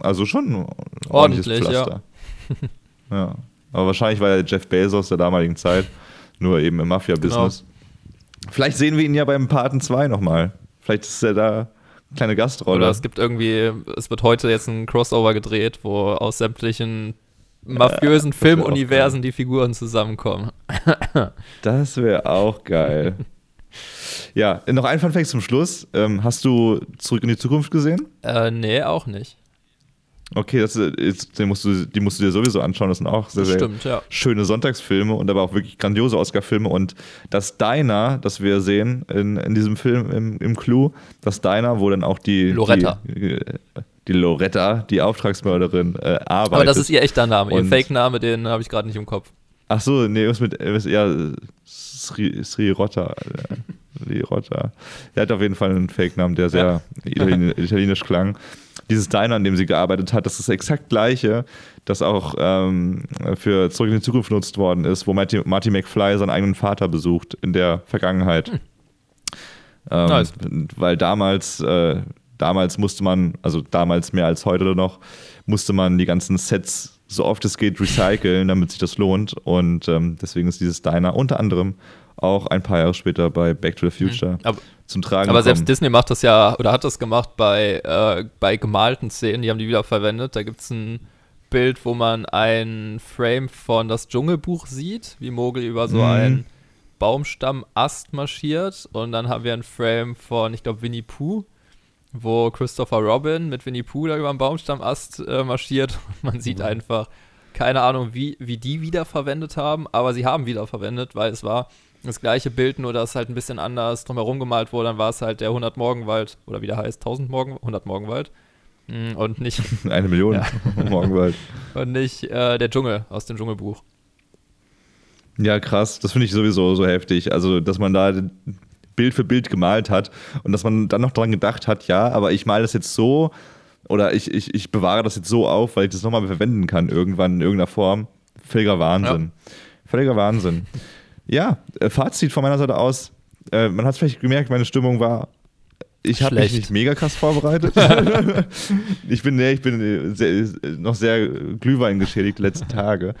Also schon ein ordentliches Hm. Ordentlich, ja. Pflaster. Ja. Aber wahrscheinlich war er Jeff Bezos der damaligen Zeit, nur eben im Mafia-Business. Genau. Vielleicht sehen wir ihn ja beim Paten 2 nochmal. Vielleicht ist er da kleine Gastrolle. Oder es gibt irgendwie, es wird heute jetzt ein Crossover gedreht, wo aus sämtlichen mafiösen auch Filmuniversen die Figuren zusammenkommen. Das wäre auch geil. ja, noch ein Fun Fact zum Schluss. Ähm, hast du Zurück in die Zukunft gesehen? Äh, nee, auch nicht. Okay, das ist, den musst du, die musst du dir sowieso anschauen. Das sind auch sehr, stimmt, ja. schöne Sonntagsfilme und aber auch wirklich grandiose Oscar-Filme. Und das Diner, das wir sehen in, in diesem Film im, im Clou, das Diner, wo dann auch die Loretta. die, die Loretta, die Auftragsmörderin, äh, arbeitet. Aber das ist ihr echter Name. Ihr Fake-Name, den habe ich gerade nicht im Kopf. Ach so, nee, was mit, was, ja, Sri, Sri Rotta. Sri Rotta. Der hat auf jeden Fall einen Fake-Namen, der sehr italienisch, italienisch klang. Dieses Diner, an dem sie gearbeitet hat, das ist das exakt gleiche, das auch ähm, für Zurück in die Zukunft genutzt worden ist, wo Marty, Marty McFly seinen eigenen Vater besucht in der Vergangenheit. Ähm, Nice. Weil damals, äh, damals musste man, also damals mehr als heute noch, musste man die ganzen Sets so oft es geht recyceln, damit sich das lohnt. Und ähm, deswegen ist dieses Diner unter anderem auch ein paar Jahre später bei Back to the Future Mhm. Aber, zum Tragen aber gekommen. selbst Disney macht das ja, oder hat das gemacht bei, äh, bei gemalten Szenen, die haben die wieder verwendet. Da gibt es ein Bild, wo man ein Frame von das Dschungelbuch sieht, wie Mogel über so Mhm. einen Baumstammast marschiert. Und dann haben wir ein Frame von, ich glaube, Winnie Pooh, wo Christopher Robin mit Winnie Pooh da über einen Baumstammast äh, marschiert. Und man Mhm. sieht einfach, keine Ahnung, wie, wie die wiederverwendet haben, aber sie haben wiederverwendet, weil es war das gleiche Bild, nur dass halt ein bisschen anders drumherum gemalt wurde. Dann war es halt der 100 Morgenwald, oder wie der heißt, 1000 Morgen, 100 Morgenwald. Mm, Und nicht, Eine Million Ja. Morgenwald. und nicht äh, der Dschungel aus dem Dschungelbuch. Ja, krass. Das finde ich sowieso so heftig. Also, dass man da Bild für Bild gemalt hat und dass man dann noch dran gedacht hat, ja, aber ich male das jetzt so oder ich, ich, ich bewahre das jetzt so auf, weil ich das nochmal verwenden kann, irgendwann in irgendeiner Form. Völliger Wahnsinn. Völliger Wahnsinn. Ja, äh, Fazit von meiner Seite aus. Äh, man hat es vielleicht gemerkt, meine Stimmung war. Ich habe mich nicht mega krass vorbereitet. ich bin, nee, ich bin äh, sehr, noch sehr Glühwein geschädigt die letzten Tage.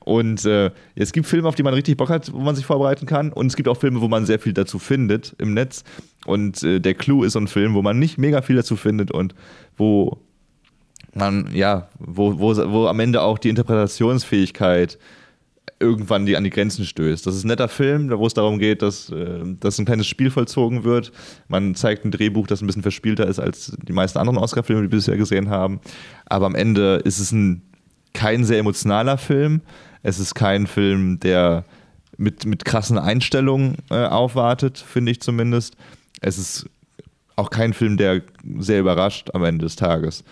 Und äh, es gibt Filme, auf die man richtig Bock hat, wo man sich vorbereiten kann. Und es gibt auch Filme, wo man sehr viel dazu findet im Netz. Und äh, der Clue ist so ein Film, wo man nicht mega viel dazu findet und wo man, ja, wo, wo, wo am Ende auch die Interpretationsfähigkeit irgendwann die an die Grenzen stößt. Das ist ein netter Film, wo es darum geht, dass, äh, dass ein kleines Spiel vollzogen wird. Man zeigt ein Drehbuch, das ein bisschen verspielter ist als die meisten anderen Oscar-Filme, die wir bisher gesehen haben. Aber am Ende ist es ein, kein sehr emotionaler Film. Es ist kein Film, der mit, mit krassen Einstellungen äh, aufwartet, finde ich zumindest. Es ist auch kein Film, der sehr überrascht am Ende des Tages.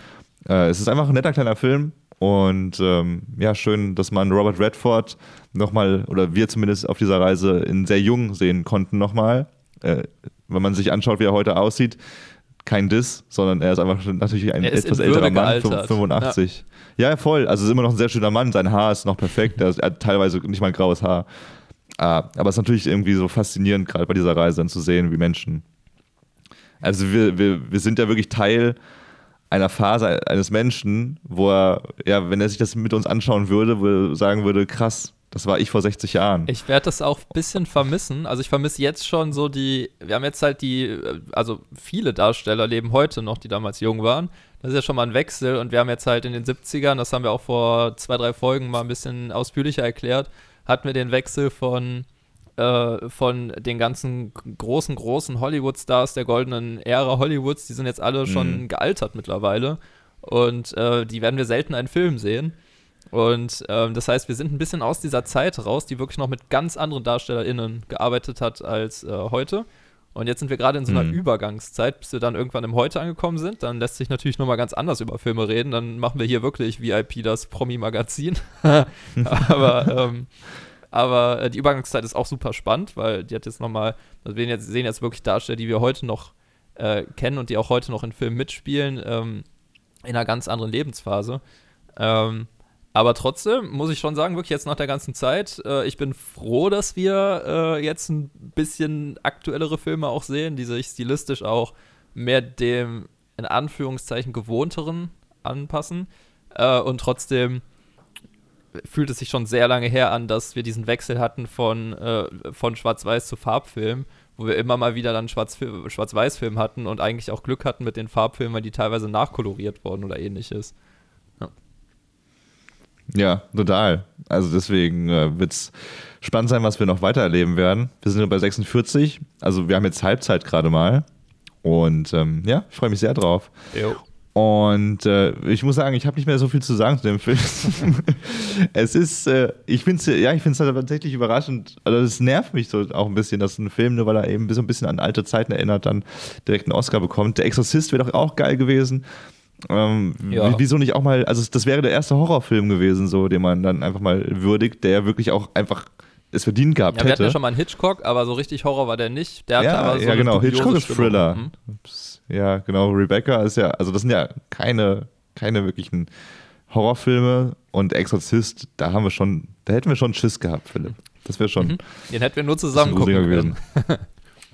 Äh, es ist einfach ein netter kleiner Film und ähm, ja, schön, dass man Robert Redford nochmal, oder wir zumindest auf dieser Reise in sehr jung sehen konnten nochmal. Äh, wenn man sich anschaut, wie er heute aussieht, kein Diss, sondern er ist einfach natürlich ein etwas älterer Mann, gealtert. 85. Ja. voll. Also ist immer noch ein sehr schöner Mann. Sein Haar ist noch perfekt. Er, hat teilweise nicht mal graues Haar. Ah, aber es ist natürlich irgendwie so faszinierend, gerade bei dieser Reise dann zu sehen, wie Menschen. Also wir, wir, wir sind ja wirklich Teil einer Phase eines Menschen, wo er, ja, wenn er sich das mit uns anschauen würde, würde sagen würde, krass, das war ich vor 60 Jahren. Ich werde das auch ein bisschen vermissen. Also ich vermisse jetzt schon so die, wir haben jetzt halt die, äh, also viele Darsteller leben heute noch, die damals jung waren. Das ist ja schon mal ein Wechsel und wir haben jetzt halt in den 70ern, das haben wir auch vor zwei, drei Folgen mal ein bisschen ausführlicher erklärt, hatten wir den Wechsel von, äh, von den ganzen großen, großen Hollywood-Stars der goldenen Ära Hollywoods, die sind jetzt alle schon Mhm. gealtert mittlerweile und äh, die werden wir selten einen Film sehen. Und ähm, das heißt, wir sind ein bisschen aus dieser Zeit raus, die wirklich noch mit ganz anderen DarstellerInnen gearbeitet hat als äh, heute. Und jetzt sind wir gerade in so einer Mhm. Übergangszeit, bis wir dann irgendwann im Heute angekommen sind. Dann lässt sich natürlich nochmal ganz anders über Filme reden. Dann machen wir hier wirklich VIP das Promi-Magazin. aber ähm, aber äh, die Übergangszeit ist auch super spannend, weil die hat jetzt nochmal, also wir jetzt, sehen jetzt wirklich Darsteller, die wir heute noch äh, kennen und die auch heute noch in Filmen mitspielen, ähm, in einer ganz anderen Lebensphase. Ähm, aber trotzdem muss ich schon sagen, wirklich jetzt nach der ganzen Zeit, äh, ich bin froh, dass wir äh, jetzt ein bisschen aktuellere Filme auch sehen, die sich stilistisch auch mehr dem in Anführungszeichen gewohnteren anpassen. Äh, und trotzdem fühlt es sich schon sehr lange her an, dass wir diesen Wechsel hatten von, äh, von Schwarz-Weiß zu Farbfilm, wo wir immer mal wieder dann Schwarz- Schwarz-Weiß-Film hatten und eigentlich auch Glück hatten mit den Farbfilmen, weil die teilweise nachkoloriert wurden oder ähnliches. Ja, total. Also deswegen äh, wird es spannend sein, was wir noch weiter erleben werden. Wir sind bei 46, also wir haben jetzt Halbzeit gerade mal. Und ähm, ja, ich freue mich sehr drauf. Jo. Und äh, ich muss sagen, ich habe nicht mehr so viel zu sagen zu dem Film. es ist, äh, ich finde es ja, ich finde es tatsächlich überraschend. Also es nervt mich so auch ein bisschen, dass ein Film, nur weil er eben so ein bisschen an alte Zeiten erinnert, dann direkt einen Oscar bekommt. Der Exorzist wäre doch auch geil gewesen. Ähm, Ja. Wieso nicht auch mal, also das wäre der erste Horrorfilm gewesen, so, den man dann einfach mal würdigt, der wirklich auch einfach es verdient gehabt Ja, wir hatten hätte. ja schon mal einen Hitchcock, aber so richtig Horror war der nicht. Der hatte ja, aber so ja genau. Hitchcock ist. Thriller. Mhm. Ja, genau. Rebecca ist ja, also das sind ja keine, keine wirklichen Horrorfilme und Exorzist, da haben wir schon, da hätten wir schon Schiss gehabt, Philipp. Das wäre schon Mhm. Den hätten wir nur zusammen gucken gewesen.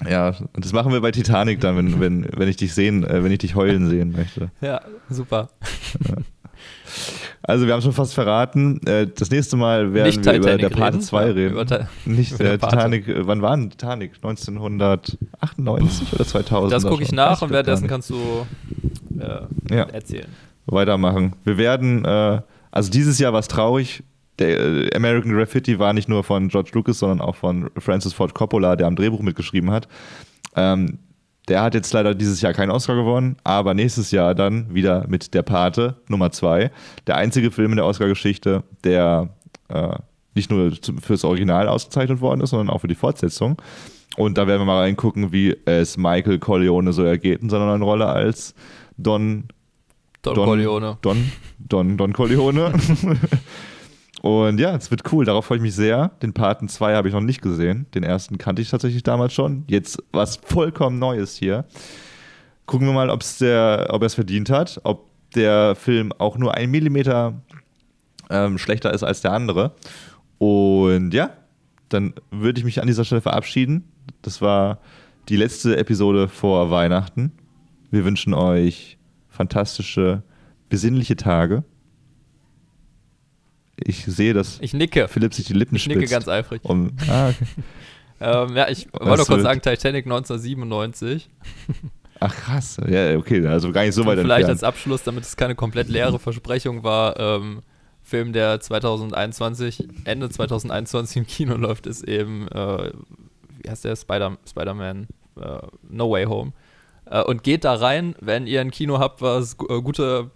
ja, und das machen wir bei Titanic dann, wenn, wenn, wenn ich dich sehen, äh, wenn ich dich heulen sehen möchte. Ja, super. Also wir haben schon fast verraten. Äh, das nächste Mal werden Nicht wir über Titanic der Pate reden. 2 Ja, reden. über Ti- Nicht über der Pate. Titanic. äh, Wann war denn Titanic? 1998 oder 2000? Das gucke ich nach und währenddessen kannst kannst du äh, Ja. erzählen. weitermachen. Wir werden, äh, also dieses Jahr war es traurig. Der äh, American Graffiti war nicht nur von George Lucas, sondern auch von Francis Ford Coppola, der am Drehbuch mitgeschrieben hat. Ähm, der hat jetzt leider dieses Jahr keinen Oscar gewonnen, aber nächstes Jahr dann wieder mit Der Pate Nummer 2. Der einzige Film in der Oscar-Geschichte, der äh, nicht nur fürs Original ausgezeichnet worden ist, sondern auch für die Fortsetzung. Und da werden wir mal reingucken, wie es Michael Corleone so ergeht in seiner neuen Rolle als Don Don, Corleone. Don, Don, Don Corleone. Und ja, es wird cool, darauf freue ich mich sehr. Den Paten 2 habe ich noch nicht gesehen. Den ersten kannte ich tatsächlich damals schon. Jetzt was vollkommen Neues hier. Gucken wir mal, ob's der, ob er es verdient hat, ob der Film auch nur ein Millimeter ähm, schlechter ist als der andere. Und ja, dann würde ich mich an dieser Stelle verabschieden. Das war die letzte Episode vor Weihnachten. Wir wünschen euch fantastische, besinnliche Tage. Ich sehe, dass Ich nicke. Philipp sich die Lippen Ich nicke spitzt. ganz eifrig. Um, ah, okay. Ähm, ja, ich wollte nur kurz wird- sagen, Titanic 1997. Ach krass, ja, okay, also gar nicht so weit vielleicht entfernt. als Abschluss, damit es keine komplett leere Versprechung war, ähm, Film, der 2021, Ende 2021 im Kino läuft, ist eben, äh, wie heißt der, Spider- Spider-Man äh, No Way Home. Äh, und geht da rein, wenn ihr ein Kino habt, was äh, gute,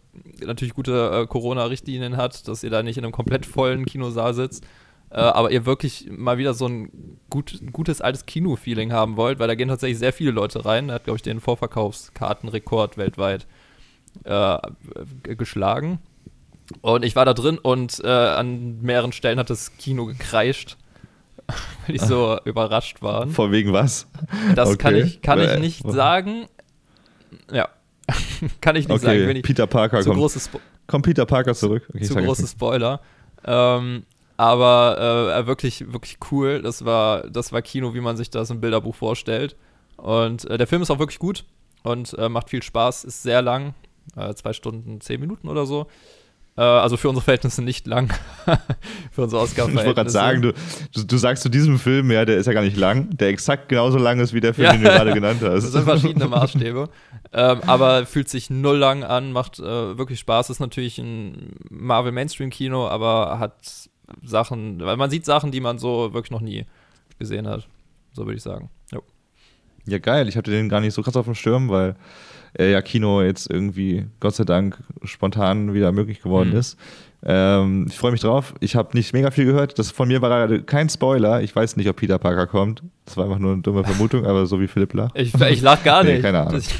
natürlich gute äh, Corona-Richtlinien hat, dass ihr da nicht in einem komplett vollen Kinosaal sitzt, äh, aber ihr wirklich mal wieder so ein gut, gutes altes Kino-Feeling haben wollt, weil da gehen tatsächlich sehr viele Leute rein. Er hat, glaube ich, den Vorverkaufskartenrekord weltweit äh, geschlagen. Und ich war da drin und äh, an mehreren Stellen hat das Kino gekreischt, weil die so überrascht waren. Vor wegen was? Das Okay. kann ich, kann ich nicht sagen. Ja. kann ich nicht sagen. Okay, Wenn ich, Peter Parker zu kommt. Spo Kommt Peter Parker zurück? Okay, zu große. Spoiler. Ähm, aber äh, wirklich, wirklich cool. Das war, das war Kino, wie man sich das im Bilderbuch vorstellt. Und äh, der Film ist auch wirklich gut und äh, macht viel Spaß, ist sehr lang. Äh, zwei Stunden, zehn Minuten oder so. Äh, also für unsere Verhältnisse nicht lang. für unsere oscar Ich wollte gerade sagen, du, du, du sagst zu diesem Film, ja, der ist ja gar nicht lang, der exakt genauso lang ist wie der Film, Ja. den du gerade genannt hast. Das sind verschiedene Maßstäbe. ähm, aber fühlt sich null lang an, macht äh, wirklich Spaß. Ist natürlich ein Marvel Mainstream Kino, aber hat Sachen, weil man sieht Sachen, die man so wirklich noch nie gesehen hat. So würde ich sagen. Ja, geil. Ich hatte den gar nicht so krass auf dem Sturm, weil äh, ja Kino jetzt irgendwie, Gott sei Dank, spontan wieder möglich geworden Mhm. ist. Ähm, ich freue mich drauf. Ich habe nicht mega viel gehört. Das von mir war leider kein Spoiler. Ich weiß nicht, ob Peter Parker kommt. Das war einfach nur eine dumme Vermutung, aber so wie Philipp lacht. Ich, ich lach gar Nee, nicht. keine Ahnung.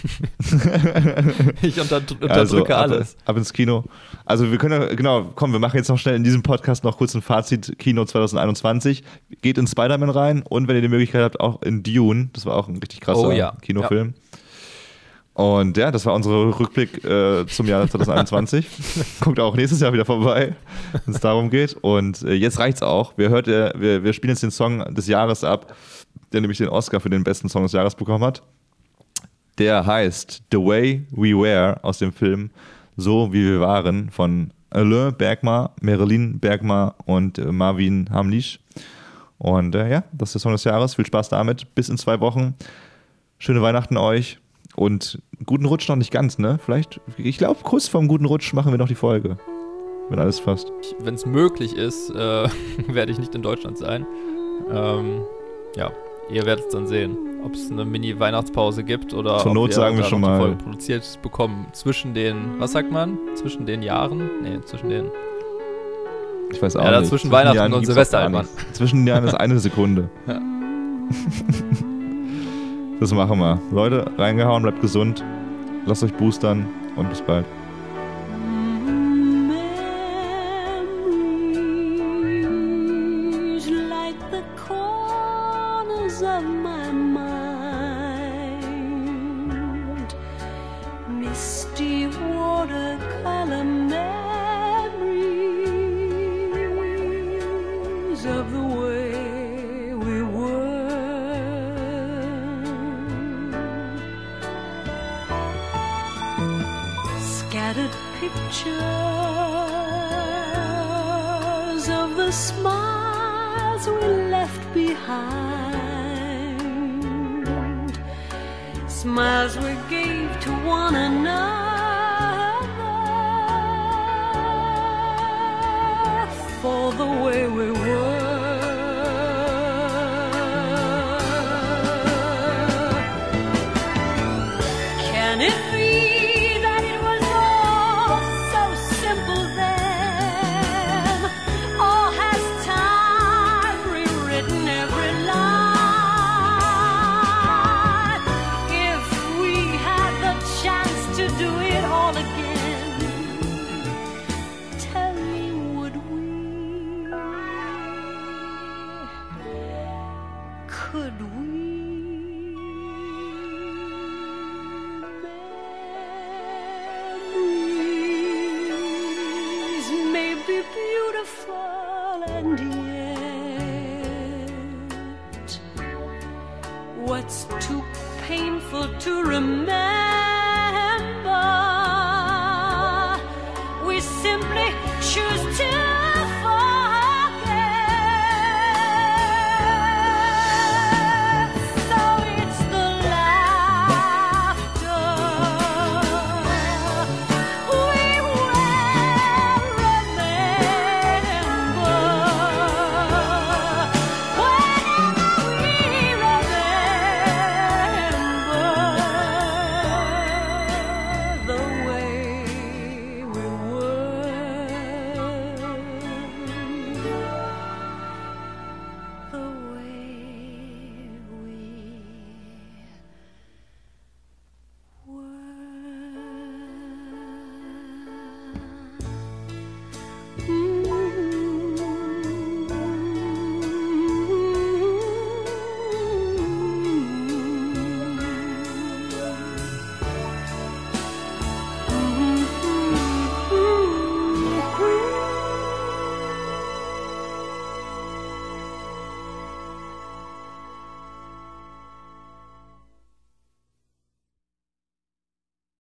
Ich, ich unterdr unterdrücke Also, ab, alles. Ab ins Kino. Also wir können, ja- genau, komm, wir machen jetzt noch schnell in diesem Podcast noch kurz ein Fazit Kino 2021. Geht in Spider-Man rein und wenn ihr die Möglichkeit habt, auch in Dune. Das war auch ein richtig krasser Oh ja. Kinofilm. Und ja, das war unser Rückblick äh, zum Jahr 2021. Guckt auch nächstes Jahr wieder vorbei, wenn es darum geht. Und äh, jetzt reicht's auch. Wir, hört, äh, wir, wir spielen jetzt den Song des Jahres ab, der nämlich den Oscar für den besten Song des Jahres bekommen hat. Der heißt The Way We Were aus dem Film So wie wir waren von Alain Bergmar, Marilyn Bergmar und äh, Marvin Hamlisch. Und äh, ja, das ist der Song des Jahres. Viel Spaß damit. Bis in zwei Wochen. Schöne Weihnachten euch. Und guten Rutsch noch nicht ganz, ne? Vielleicht, ich glaube, kurz vorm guten Rutsch machen wir noch die Folge. Wenn alles passt. Wenn es möglich ist, äh, werde ich nicht in Deutschland sein. Ähm, ja, ihr werdet es dann sehen, ob es eine Mini-Weihnachtspause gibt oder Zur ob Not sagen wir schon mal- Folge produziert bekommen zwischen den, was sagt man? Zwischen den Jahren? Nee, zwischen den. Ich weiß auch Ja, nicht. dazwischen Weihnachten Jahren und Silvester. Zwischen den Jahren ist eine Sekunde. Ja. das machen wir. Leute, reingehauen, bleibt gesund. Lasst euch boostern und bis bald. Smiles we gave to one another. For the way